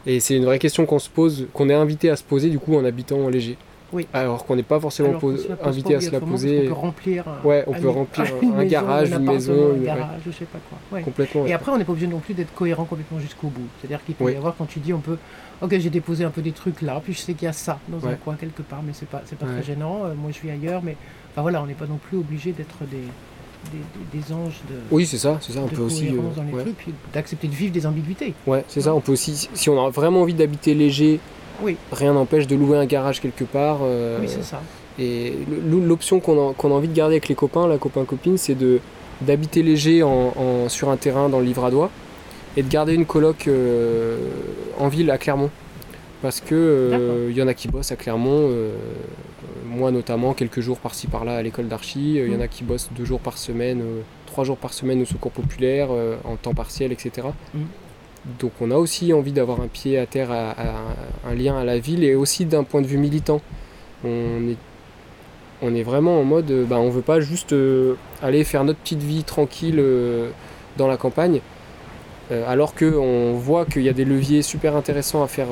Et c'est une vraie question qu'on se pose, qu'on est invité à se poser du coup en habitant en léger. Oui. Alors qu'on n'est pas forcément Alors pose invité à se la poser qu'on peut remplir Ouais, on peut remplir un garage, une maison, un garage, je sais pas quoi. Ouais. complètement. Et après, on n'est pas obligé non plus d'être cohérent complètement jusqu'au bout. C'est-à-dire qu'il peut Oui. y avoir, quand tu dis, on peut. Ok, j'ai déposé un peu des trucs là, puis je sais qu'il y a ça dans un coin quelque part, mais c'est pas, c'est pas Ouais. très gênant. Euh, moi, je vis ailleurs, mais enfin voilà, on n'est pas non plus obligé d'être des, des, anges de, Oui, c'est ça, c'est ça. On peut aussi. euh, ouais. d'accepter de vivre des ambiguïtés. Ouais, c'est ça. On peut aussi, si on a vraiment envie d'habiter léger Oui. rien n'empêche de louer un garage quelque part. euh, Oui, c'est ça. et l'option qu'on a, envie de garder avec les copains, la copain-copine, c'est de d'habiter léger en, en- sur un terrain dans le livradois et de garder une coloc euh, en ville à Clermont. Parce que il y en a qui bossent à Clermont, moi notamment, quelques jours par-ci par-là à l'école d'archi. Euh, Il y en Mm. a qui bossent deux jours par semaine, euh, trois jours par semaine au secours populaire, euh, en temps partiel, etc. Mm. Donc on a aussi envie d'avoir un pied à terre, à- à- un lien à la ville et aussi d'un point de vue militant. On est on est vraiment en mode, bah, on veut pas juste euh, aller faire notre petite vie tranquille euh, dans la campagne, euh, alors qu'on voit qu'il y a des leviers super intéressants à faire,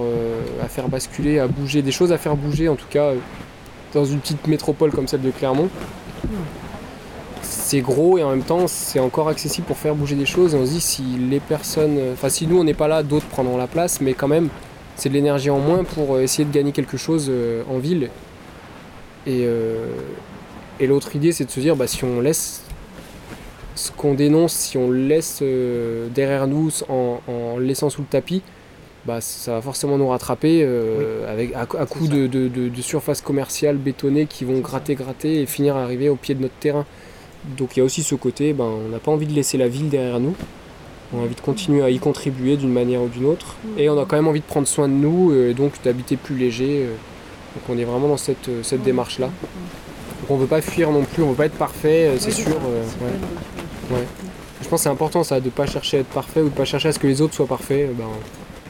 à faire basculer, à bouger, des choses à faire bouger en tout cas dans une petite métropole comme celle de Clermont. C'est gros et en même temps c'est encore accessible pour faire bouger des choses. Et on se dit si les personnes, enfin si nous on n'est pas là, d'autres prendront la place, mais quand même c'est de l'énergie en moins pour euh, essayer de gagner quelque chose euh, en ville. Et, euh, et l'autre idée, c'est de se dire, bah, si on laisse ce qu'on dénonce, si on laisse derrière nous en, en laissant sous le tapis, bah, ça va forcément nous rattraper euh, avec, à, à coup de, de, de, de surface commerciale bétonnée qui vont gratter, gratter et finir à arriver au pied de notre terrain. Donc il y a aussi ce côté, ben, on n'a pas envie de laisser la ville derrière nous. On a envie de continuer à y contribuer d'une manière ou d'une autre. Et on a quand même envie de prendre soin de nous, euh, et donc d'habiter plus léger. euh. Donc on est vraiment dans cette, cette démarche-là. Donc on veut pas fuir non plus, on veut pas être parfait, c'est sûr. euh, ouais. Je pense que c'est important ça, de pas chercher à être parfait ou de pas chercher à ce que les autres soient parfaits. ben,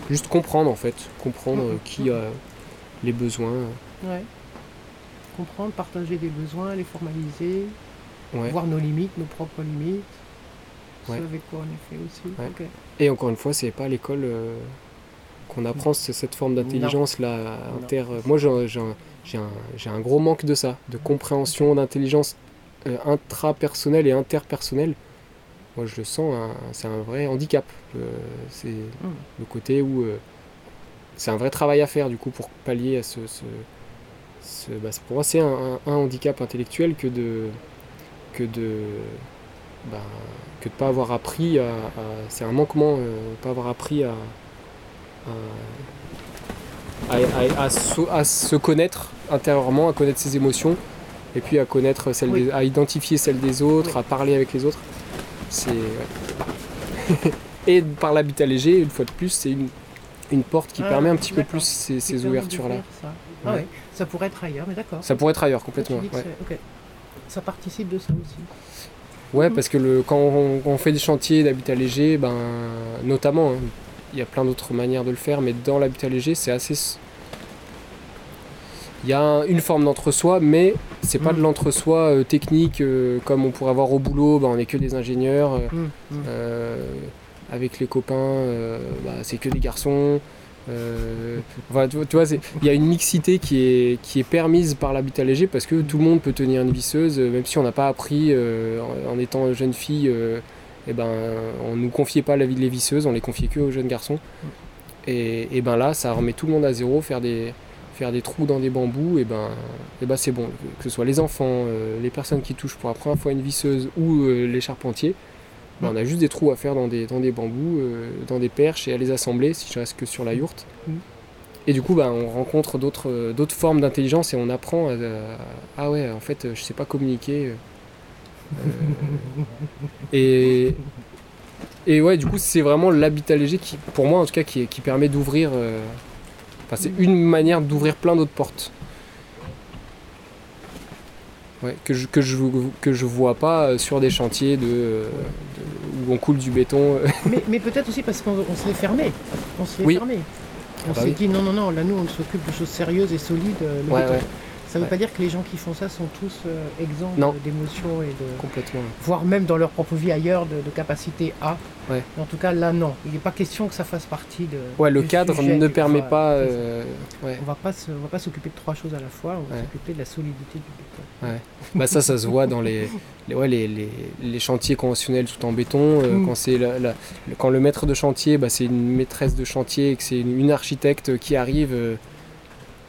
juste comprendre en fait, comprendre euh, qui a les besoins. Ouais. Comprendre, partager des besoins, les formaliser, Ouais. voir nos limites, nos propres limites. Ouais. Avec quoi on est fait aussi. Et encore une fois, c'est pas à l'école euh, qu'on apprend ce- cette forme d'intelligence là inter. euh, Moi, j'ai j'ai un, j'ai un- j'ai un gros manque de ça, de compréhension, d'intelligence euh, intrapersonnelle et interpersonnelle. Moi, je le sens, un- c'est un vrai handicap. Euh, c'est le côté où euh, c'est un vrai travail à faire du coup pour pallier à ce. ce- ce- bah, pour moi, c'est un, un- un handicap intellectuel que de que de bah, que de pas avoir appris à, à- c'est un manquement euh, de pas avoir appris à à, se, à se connaître intérieurement à connaître ses émotions et puis à connaître celles Oui. des- à identifier celles des autres Oui. à parler avec les autres c'est ouais. et par l'habitat léger une fois de plus c'est une une porte qui Ah, permet un petit peu plus ces, Qui ces permet ouvertures là d'ouvrir Ça. Ah Ouais. ça pourrait être ailleurs, mais d'accord. ça pourrait être ailleurs complètement c'est- ok. Ça participe de ça aussi. Ouais, Mhm. parce que le, quand on, on fait des chantiers d'habitat léger, ben, notamment, hein, il y a plein d'autres manières de le faire, mais dans l'habitat léger, c'est assez. Il y a un- une forme d'entre-soi, mais c'est pas Mhm. de l'entre-soi euh, technique euh, comme on pourrait avoir au boulot, ben, on n'est que des ingénieurs. euh, hum. euh, avec les copains, bah, c'est que des garçons. Tu vois, il y a une mixité qui est, qui est permise par l'habitat léger parce que tout le monde peut tenir une visseuse, même si on n'a pas appris en, en étant jeune fille, eh ben, on nous confiait pas la vie les visseuses, on les confiait que aux jeunes garçons. Et, et ben là, ça remet tout le monde à zéro, faire des, faire des trous dans des bambous, et ben, et ben c'est bon. Que ce soit les enfants, euh, les personnes qui touchent pour la première fois une visseuse ou euh, les charpentiers, ben, on a juste des trous à faire dans des, dans des bambous, euh, dans des perches et à les assembler si je reste que sur la yourte. Mhm. Et du coup, ben, on rencontre d'autres formes d'intelligence et on apprend à, à- Ah ouais, en fait, je sais pas communiquer. et, et ouais, du coup, c'est vraiment l'habitat léger qui, pour moi en tout cas, qui, qui permet d'ouvrir. Enfin, c'est une manière d'ouvrir plein d'autres portes. Ouais, que je, que, je, que je vois pas euh, sur des chantiers de, euh, de- où on coule du béton. euh. mais mais peut-être aussi parce qu'on on se l'est fermé. On se l'est Oui. fermé. On bah s'est oui. dit non, non, non, là nous on s'occupe de choses sérieuses et solides. le Ouais, béton. ouais, Ça ne veut Ouais. pas dire que les gens qui font ça sont tous euh, exempts d'émotions et de. complètement. voire même dans leur propre vie ailleurs de, de capacité à. Ouais. En tout cas là non. Il n'est pas question que ça fasse partie de. Ouais, le cadre ne permet pas. euh, ouais. On va pas se- on va pas s'occuper de trois choses à la fois, on va s'occuper de la solidité du béton. Bah ça, ça se voit dans les, les, ouais, les, les, les chantiers conventionnels tout en béton. euh, Mm. quand, c'est la- la- le- quand le maître de chantier, bah, c'est une maîtresse de chantier et que c'est une, une architecte qui arrive,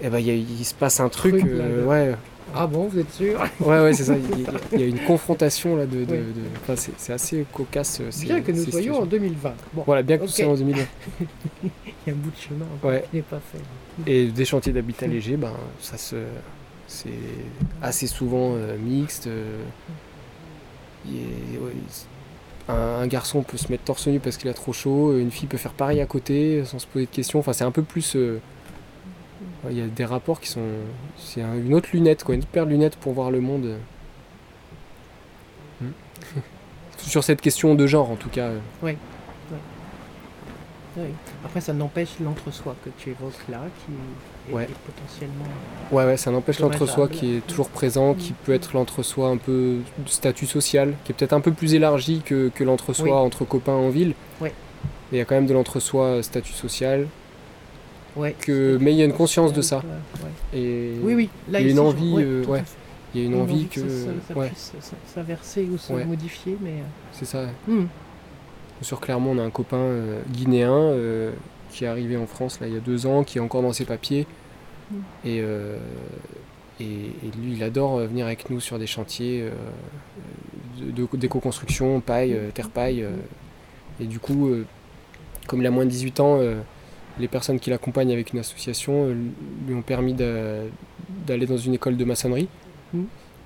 euh, eh ben, il y a- il se passe un truc. Euh, ouais, Ah bon, vous êtes sûr? Ouais, ouais, c'est ça. Il y, a- il y a une confrontation là de. de- de- enfin, c'est, c'est assez cocasse. euh, ces- Bien que nous soyons en situations. 2020. Bon, Voilà, bien que nous soyons en 2020. il y a un bout de chemin Ouais. qui n'est pas fait. Et des chantiers d'habitat léger, ben, ça se, c'est assez souvent euh, mixte. euh, est- ouais, il- un, un garçon peut se mettre torse nu parce qu'il a trop chaud, une fille peut faire pareil à côté sans se poser de questions. Enfin, c'est un peu plus. euh, il y a des rapports qui sont. C'est un- une autre lunette, quoi, une paire de lunettes pour voir le monde. Hmm. Sur cette question de genre, en tout cas. Oui. Après, ça n'empêche l'entre-soi que tu évoques là, qui est, Ouais. est potentiellement. Ouais, ouais, ça n'empêche l'entre-soi qui est toujours présent, qui Mm. peut être l'entre-soi un peu de statut social, qui est peut-être un peu plus élargi que, que l'entre-soi Oui. entre copains en ville. Ouais. Mais il y a quand même de l'entre-soi euh, statut social. Ouais. Que- mais il y a une conscience de ça. Ouais. Et Oui, oui. Là, Il y a une envie, ouais, euh, ouais. il y a une envie que. ça, ça- ça ouais, puisse s'inverser ou se modifier, mais. c'est ça. euh, hmm. Sur Clermont, on a un copain euh, guinéen euh, qui est arrivé en France là, il y a deux ans, qui est encore dans ses papiers. Mm. Et, euh, et, et lui, il adore euh, venir avec nous sur des chantiers euh, de- de- d'éco-construction, paille, euh, terre-paille. euh. et du coup, euh, comme il a moins de 18 ans, euh, les personnes qui l'accompagnent avec une association euh, lui ont permis d'a- d'aller dans une école de maçonnerie. Mm.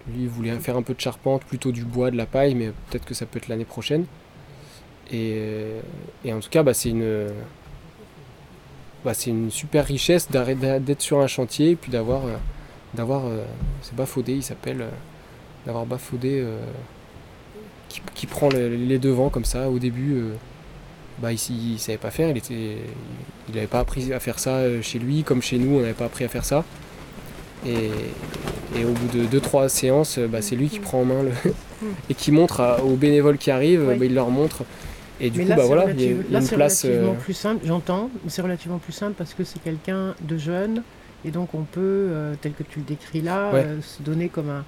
Lui, il voulait faire un peu de charpente, plutôt du bois, de la paille, mais peut-être que ça peut être l'année prochaine. Et, euh, et en tout cas, bah, c'est une, bah, c'est une super richesse d'être sur un chantier et puis d'avoir, euh, d'avoir euh, c'est Bafaudé, il s'appelle, euh, d'avoir Bafaudé qui, qui prend le- les devants comme ça. Au début, bah, il, il savait pas faire, il était, il n'avait pas appris à faire ça euh, chez lui comme chez nous, on n'avait pas appris à faire ça. Et, et au bout de 2-3 séances, euh, bah, c'est lui qui prend en main le et qui montre à- aux bénévoles qui arrivent, Oui. bah, il leur montre. Et du mais coup, là, bah voilà, il y a, là, une place. relativement euh, plus simple, j'entends, mais c'est relativement plus simple parce que c'est quelqu'un de jeune et donc on peut, euh, tel que tu le décris là, Ouais. euh, se donner comme un-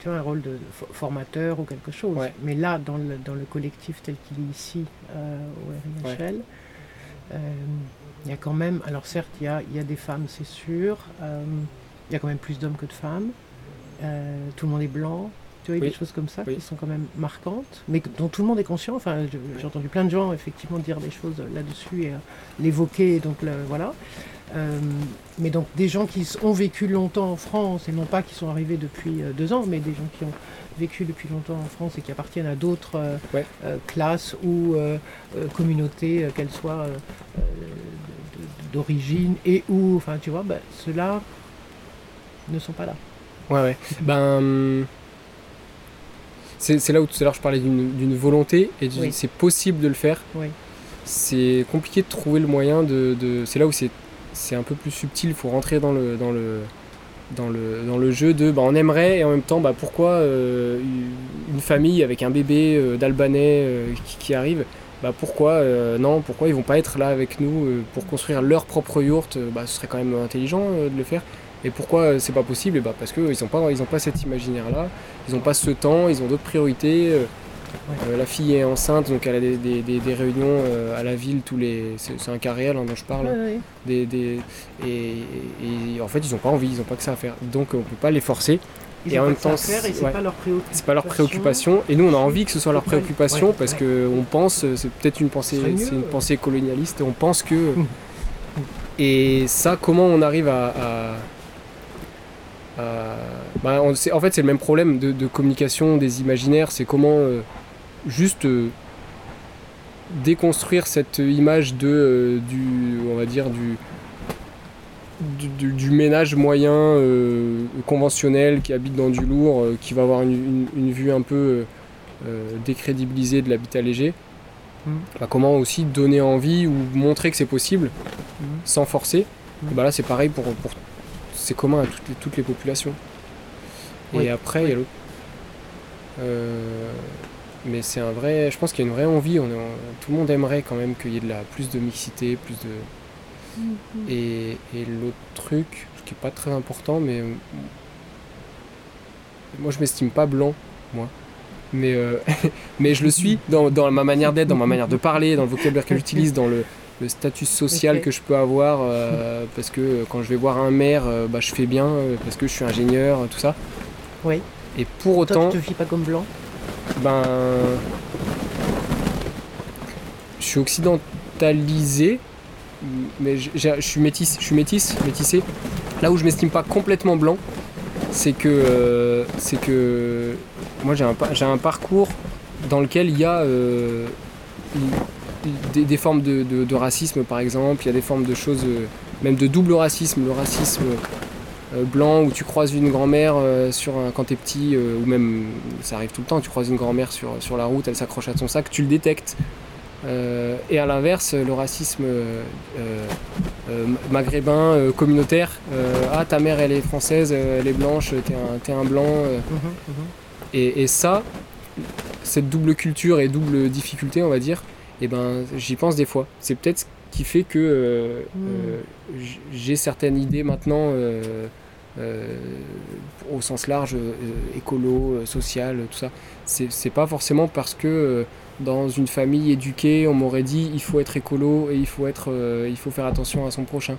tu vois, un rôle de fo- formateur ou quelque chose. Ouais. Mais là, dans le, dans le collectif tel qu'il est ici euh, au RIHL, euh, il y a quand même, alors certes, il y a, il y a des femmes, c'est sûr, euh, il y a quand même plus d'hommes que de femmes, tout le monde est blanc. Tu vois, il y a Oui. des choses comme ça Oui. qui sont quand même marquantes, mais dont tout le monde est conscient. Enfin, j'ai entendu plein de gens effectivement dire des choses là-dessus et l'évoquer. Donc le- voilà. Euh, mais donc des gens qui ont vécu longtemps en France et non pas qui sont arrivés depuis euh, deux ans, mais des gens qui ont vécu depuis longtemps en France et qui appartiennent à d'autres euh, Ouais. classes ou communautés, qu'elles soient d'origine et ou, enfin tu vois, bah, ceux-là ne sont pas là. Ouais, ouais. Ben. hum, C'est là où tout à l'heure je parlais d'une volonté et Oui. c'est possible de le faire. Oui. C'est compliqué de trouver le moyen de. de- c'est là où c'est c'est un peu plus subtil, il faut rentrer dans le, dans le, dans le, dans le jeu de. Bah, on aimerait et en même temps, bah, pourquoi euh, une famille avec un bébé euh, d'Albanais euh, qui, arrive bah pourquoi non pourquoi ils vont pas être là avec nous pour construire leur propre yourte bah ce serait quand même intelligent de le faire et pourquoi c'est pas possible? Et bah parce que ils ont pas ils ont pas cet imaginaire là ils ont pas ce temps ils ont d'autres priorités euh, la fille est enceinte donc elle a des, des- des- des réunions euh, à la ville tous les c'est un cas réel hein, dont je parle. Ouais, ouais. des, des- et, et en fait ils ont pas envie ils ont pas que ça à faire. Donc on peut pas les forcer. Ils Et en pas même temps, c'est- ouais. pas leur pas leur préoccupation. Et nous on a envie que ce soit leur préoccupation ouais, parce ouais. que on pense euh, c'est peut-être une pensée c'est une pensée colonialiste. On pense que et ça comment on arrive à, à- à- bah, on- en fait c'est le même problème de, de communication des imaginaires. C'est comment euh, juste euh, déconstruire cette image de euh, du on va dire du du, du- du ménage moyen euh, conventionnel qui habite dans du lourd, euh, qui va avoir une, une- une vue un peu euh, décrédibilisée de l'habitat léger. Mm. Bah, comment aussi donner envie ou montrer que c'est possible Mhm. sans forcer. Mm. Bah là c'est pareil pour, pour c'est commun à toutes les, toutes les populations. Et après il y a l'autre. Euh, mais c'est un vrai, je pense qu'il y a une vraie envie. On, tout le monde aimerait quand même qu'il y ait de la plus de mixité, plus de et, et l'autre truc, qui est pas très important, mais euh, moi je m'estime pas blanc, moi. Mais, euh, mais je le suis dans, dans ma manière d'être, dans ma manière de parler, dans le vocabulaire que j'utilise, dans le, le statut social que je peux avoir, euh, parce que quand je vais voir un maire, euh, bah, je fais bien, euh, parce que je suis ingénieur, tout ça. Oui. Et pour Toi, autant, tu te vis pas comme blanc? Ben, je suis occidentalisé, mais je, suis métis, je suis métis, métissé. Là où je m'estime pas complètement blanc, c'est que, euh, c'est que moi j'ai un, j'ai un parcours dans lequel il y a euh, des, formes de, racisme par exemple, il y a des formes de choses, euh, même de double racisme, le racisme blanc où tu croises une grand-mère euh, sur un- quand t'es petit, euh, ou même ça arrive tout le temps, tu croises une grand-mère sur, sur la route, elle s'accroche à ton sac, tu le détectes. Euh, et à l'inverse, le racisme euh, euh, euh, maghrébin, euh, communautaire, euh, ah ta mère elle est française, euh, elle est blanche, t'es un, t'es un blanc. euh, et, et ça, cette double culture et double difficulté, on va dire, et ben j'y pense des fois. C'est peut-être ce qui fait que euh, Mm. euh, j- j'ai certaines idées maintenant euh, euh, au sens large, euh, écolo, social, tout ça. C'est pas forcément parce que dans une famille éduquée, on m'aurait dit il faut être écolo et il faut être, il faut faire attention à son prochain.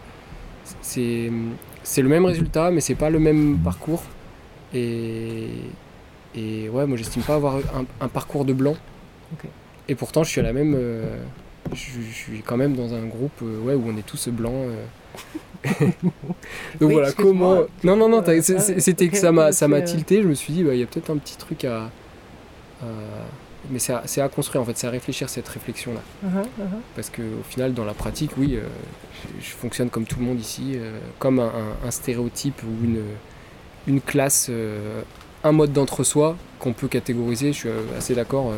C'est le même résultat, mais c'est pas le même parcours. Et, et ouais, moi j'estime pas avoir un, un parcours de blanc. Et pourtant, je suis à la même. euh, je, je suis quand même dans un groupe euh, ouais, où on est tous blancs. euh. Donc Oui, voilà, comment. Non, non, non, ah, c'était que ça m'a euh. tilté. Je me suis dit, bah, il y a peut-être un petit truc à. à- Mais c'est à, construire en fait, c'est à réfléchir cette réflexion-là. Uh-huh, uh-huh. Parce qu'au final, dans la pratique, oui, euh, je, je fonctionne comme tout le monde ici, euh, comme un, un- un stéréotype ou une, une classe, un mode d'entre-soi qu'on peut catégoriser. Je suis assez d'accord euh,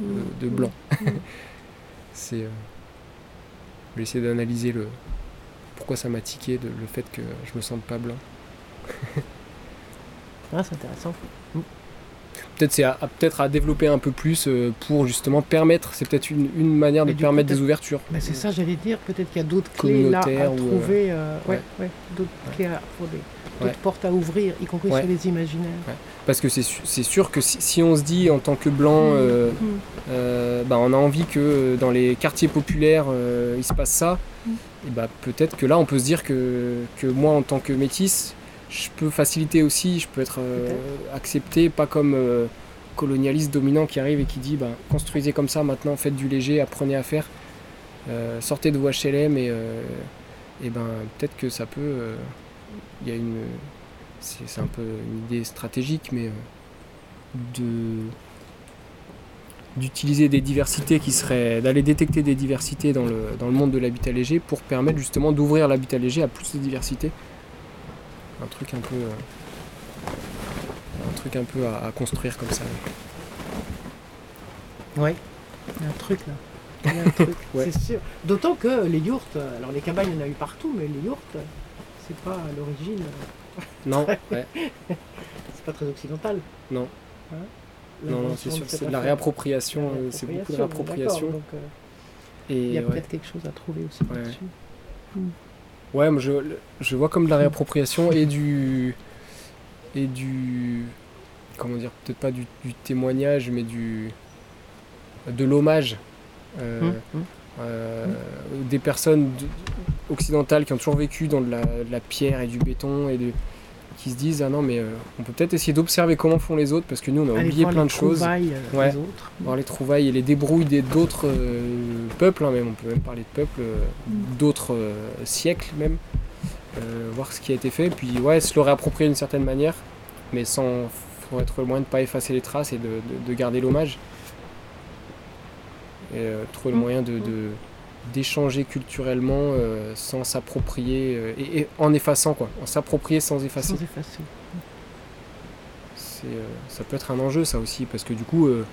de, de blanc. C'est, euh, je d'analyser le pourquoi ça m'a tiqué, de- le fait que je me sente pas blanc. Ah, c'est intéressant. Peut-être c'est à, à- peut-être à développer un peu plus euh, pour justement permettre. C'est peut-être une, une manière de Mais permettre des ouvertures. Mais c'est ça, j'allais dire, peut-être qu'il y a d'autres clés là à ou, euh, trouver. euh, ouais, ouais. ouais, d'autres clés à des- d'autres portes à ouvrir, y compris sur les imaginaires. Parce que c'est c'est sûr que si, si on se dit en tant que blanc, euh, Mm. euh, bah, on a envie que dans les quartiers populaires il se passe ça, Mm. et bah, peut-être que là on peut se dire que, que moi en tant que métis, je peux faciliter aussi, je peux être euh, accepté, pas comme euh, colonialiste dominant qui arrive et qui dit bah, construisez comme ça maintenant, faites du léger, apprenez à faire, euh, sortez de vos HLM et, et ben peut-être que ça peut. Il y a une. C'est un peu une idée stratégique, mais de d'utiliser des diversités qui seraient d'aller détecter des diversités dans le, dans le monde de l'habitat léger pour permettre justement d'ouvrir l'habitat léger à plus de diversité un truc un peu euh, un truc un peu à, à construire comme ça Ouais, il y a un truc là. Il y a un truc, Ouais. c'est sûr. D'autant que les yourtes, euh, alors les cabanes, il y en a eu partout, mais les yourtes, euh, c'est pas à l'origine, non ouais. c'est pas très occidental. Non. Hein? Non non c'est sûr c'est de la réappropriation c'est beaucoup de réappropriation, euh, et il y a ouais. peut-être quelque chose à trouver aussi Ouais. là-dessus. Ouais, moi je, je vois comme de la réappropriation et du. et du. comment dire, peut-être pas du, du témoignage, mais du. de l'hommage. euh, Hum, hum. euh, Des personnes occidentales qui ont toujours vécu dans de la, de la pierre et du béton et de, qui se disent Ah non, mais euh, on peut peut-être essayer d'observer comment font les autres parce que nous on a oublié plein les de choses. trouvailles, euh, Ouais. autres. Voir les trouvailles et les débrouilles des- d'autres euh, peuples, hein, même, on peut même parler de peuples, euh, d'autres siècles même, voir ce qui a été fait, puis ouais, se le réapproprier d'une certaine manière, mais sans faut être le moyen de ne pas effacer les traces et de, de- de garder l'hommage. Et trouver le Mm. moyen de, de- d'échanger culturellement euh, sans s'approprier, euh, et, et en effaçant quoi, en s'approprier sans effacer. Sans effacer. C'est, euh, ça peut être un enjeu ça aussi parce que du coup le,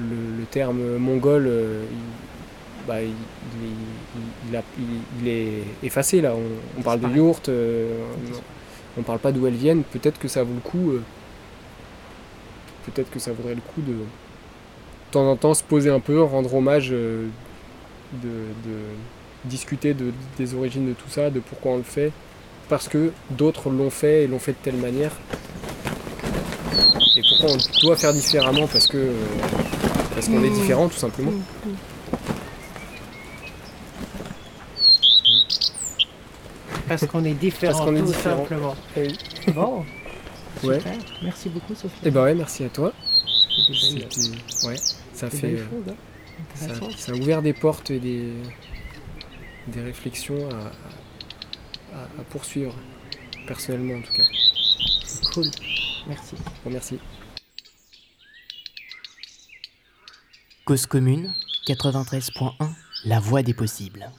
le terme mongol il, bah, il, il est- il- il effacé là. On, on parle de yourtes euh, on, on parle pas d'où elles viennent. Peut-être que ça vaut le coup euh, peut-être que ça vaudrait le coup de de temps en temps se poser un peu rendre hommage euh, de, de discuter de, des origines de tout ça de pourquoi on le fait parce que d'autres l'ont fait et l'ont fait de telle manière et pourquoi on doit faire différemment parce que parce qu'on est Mm. différent tout simplement. Mm, mm. Parce qu'on est différents, Parce qu'on est tout différents. simplement. Eh oui. Bon, Ouais. super. Merci beaucoup, Sophie. Et bah ouais, merci à toi. C'était- Ouais, ça fait. hein. Ça, a ouvert des portes et des, des réflexions à, à- à poursuivre, personnellement en tout cas. Cool. Merci. Bon, merci. Cause commune 93.1 La voix des possibles.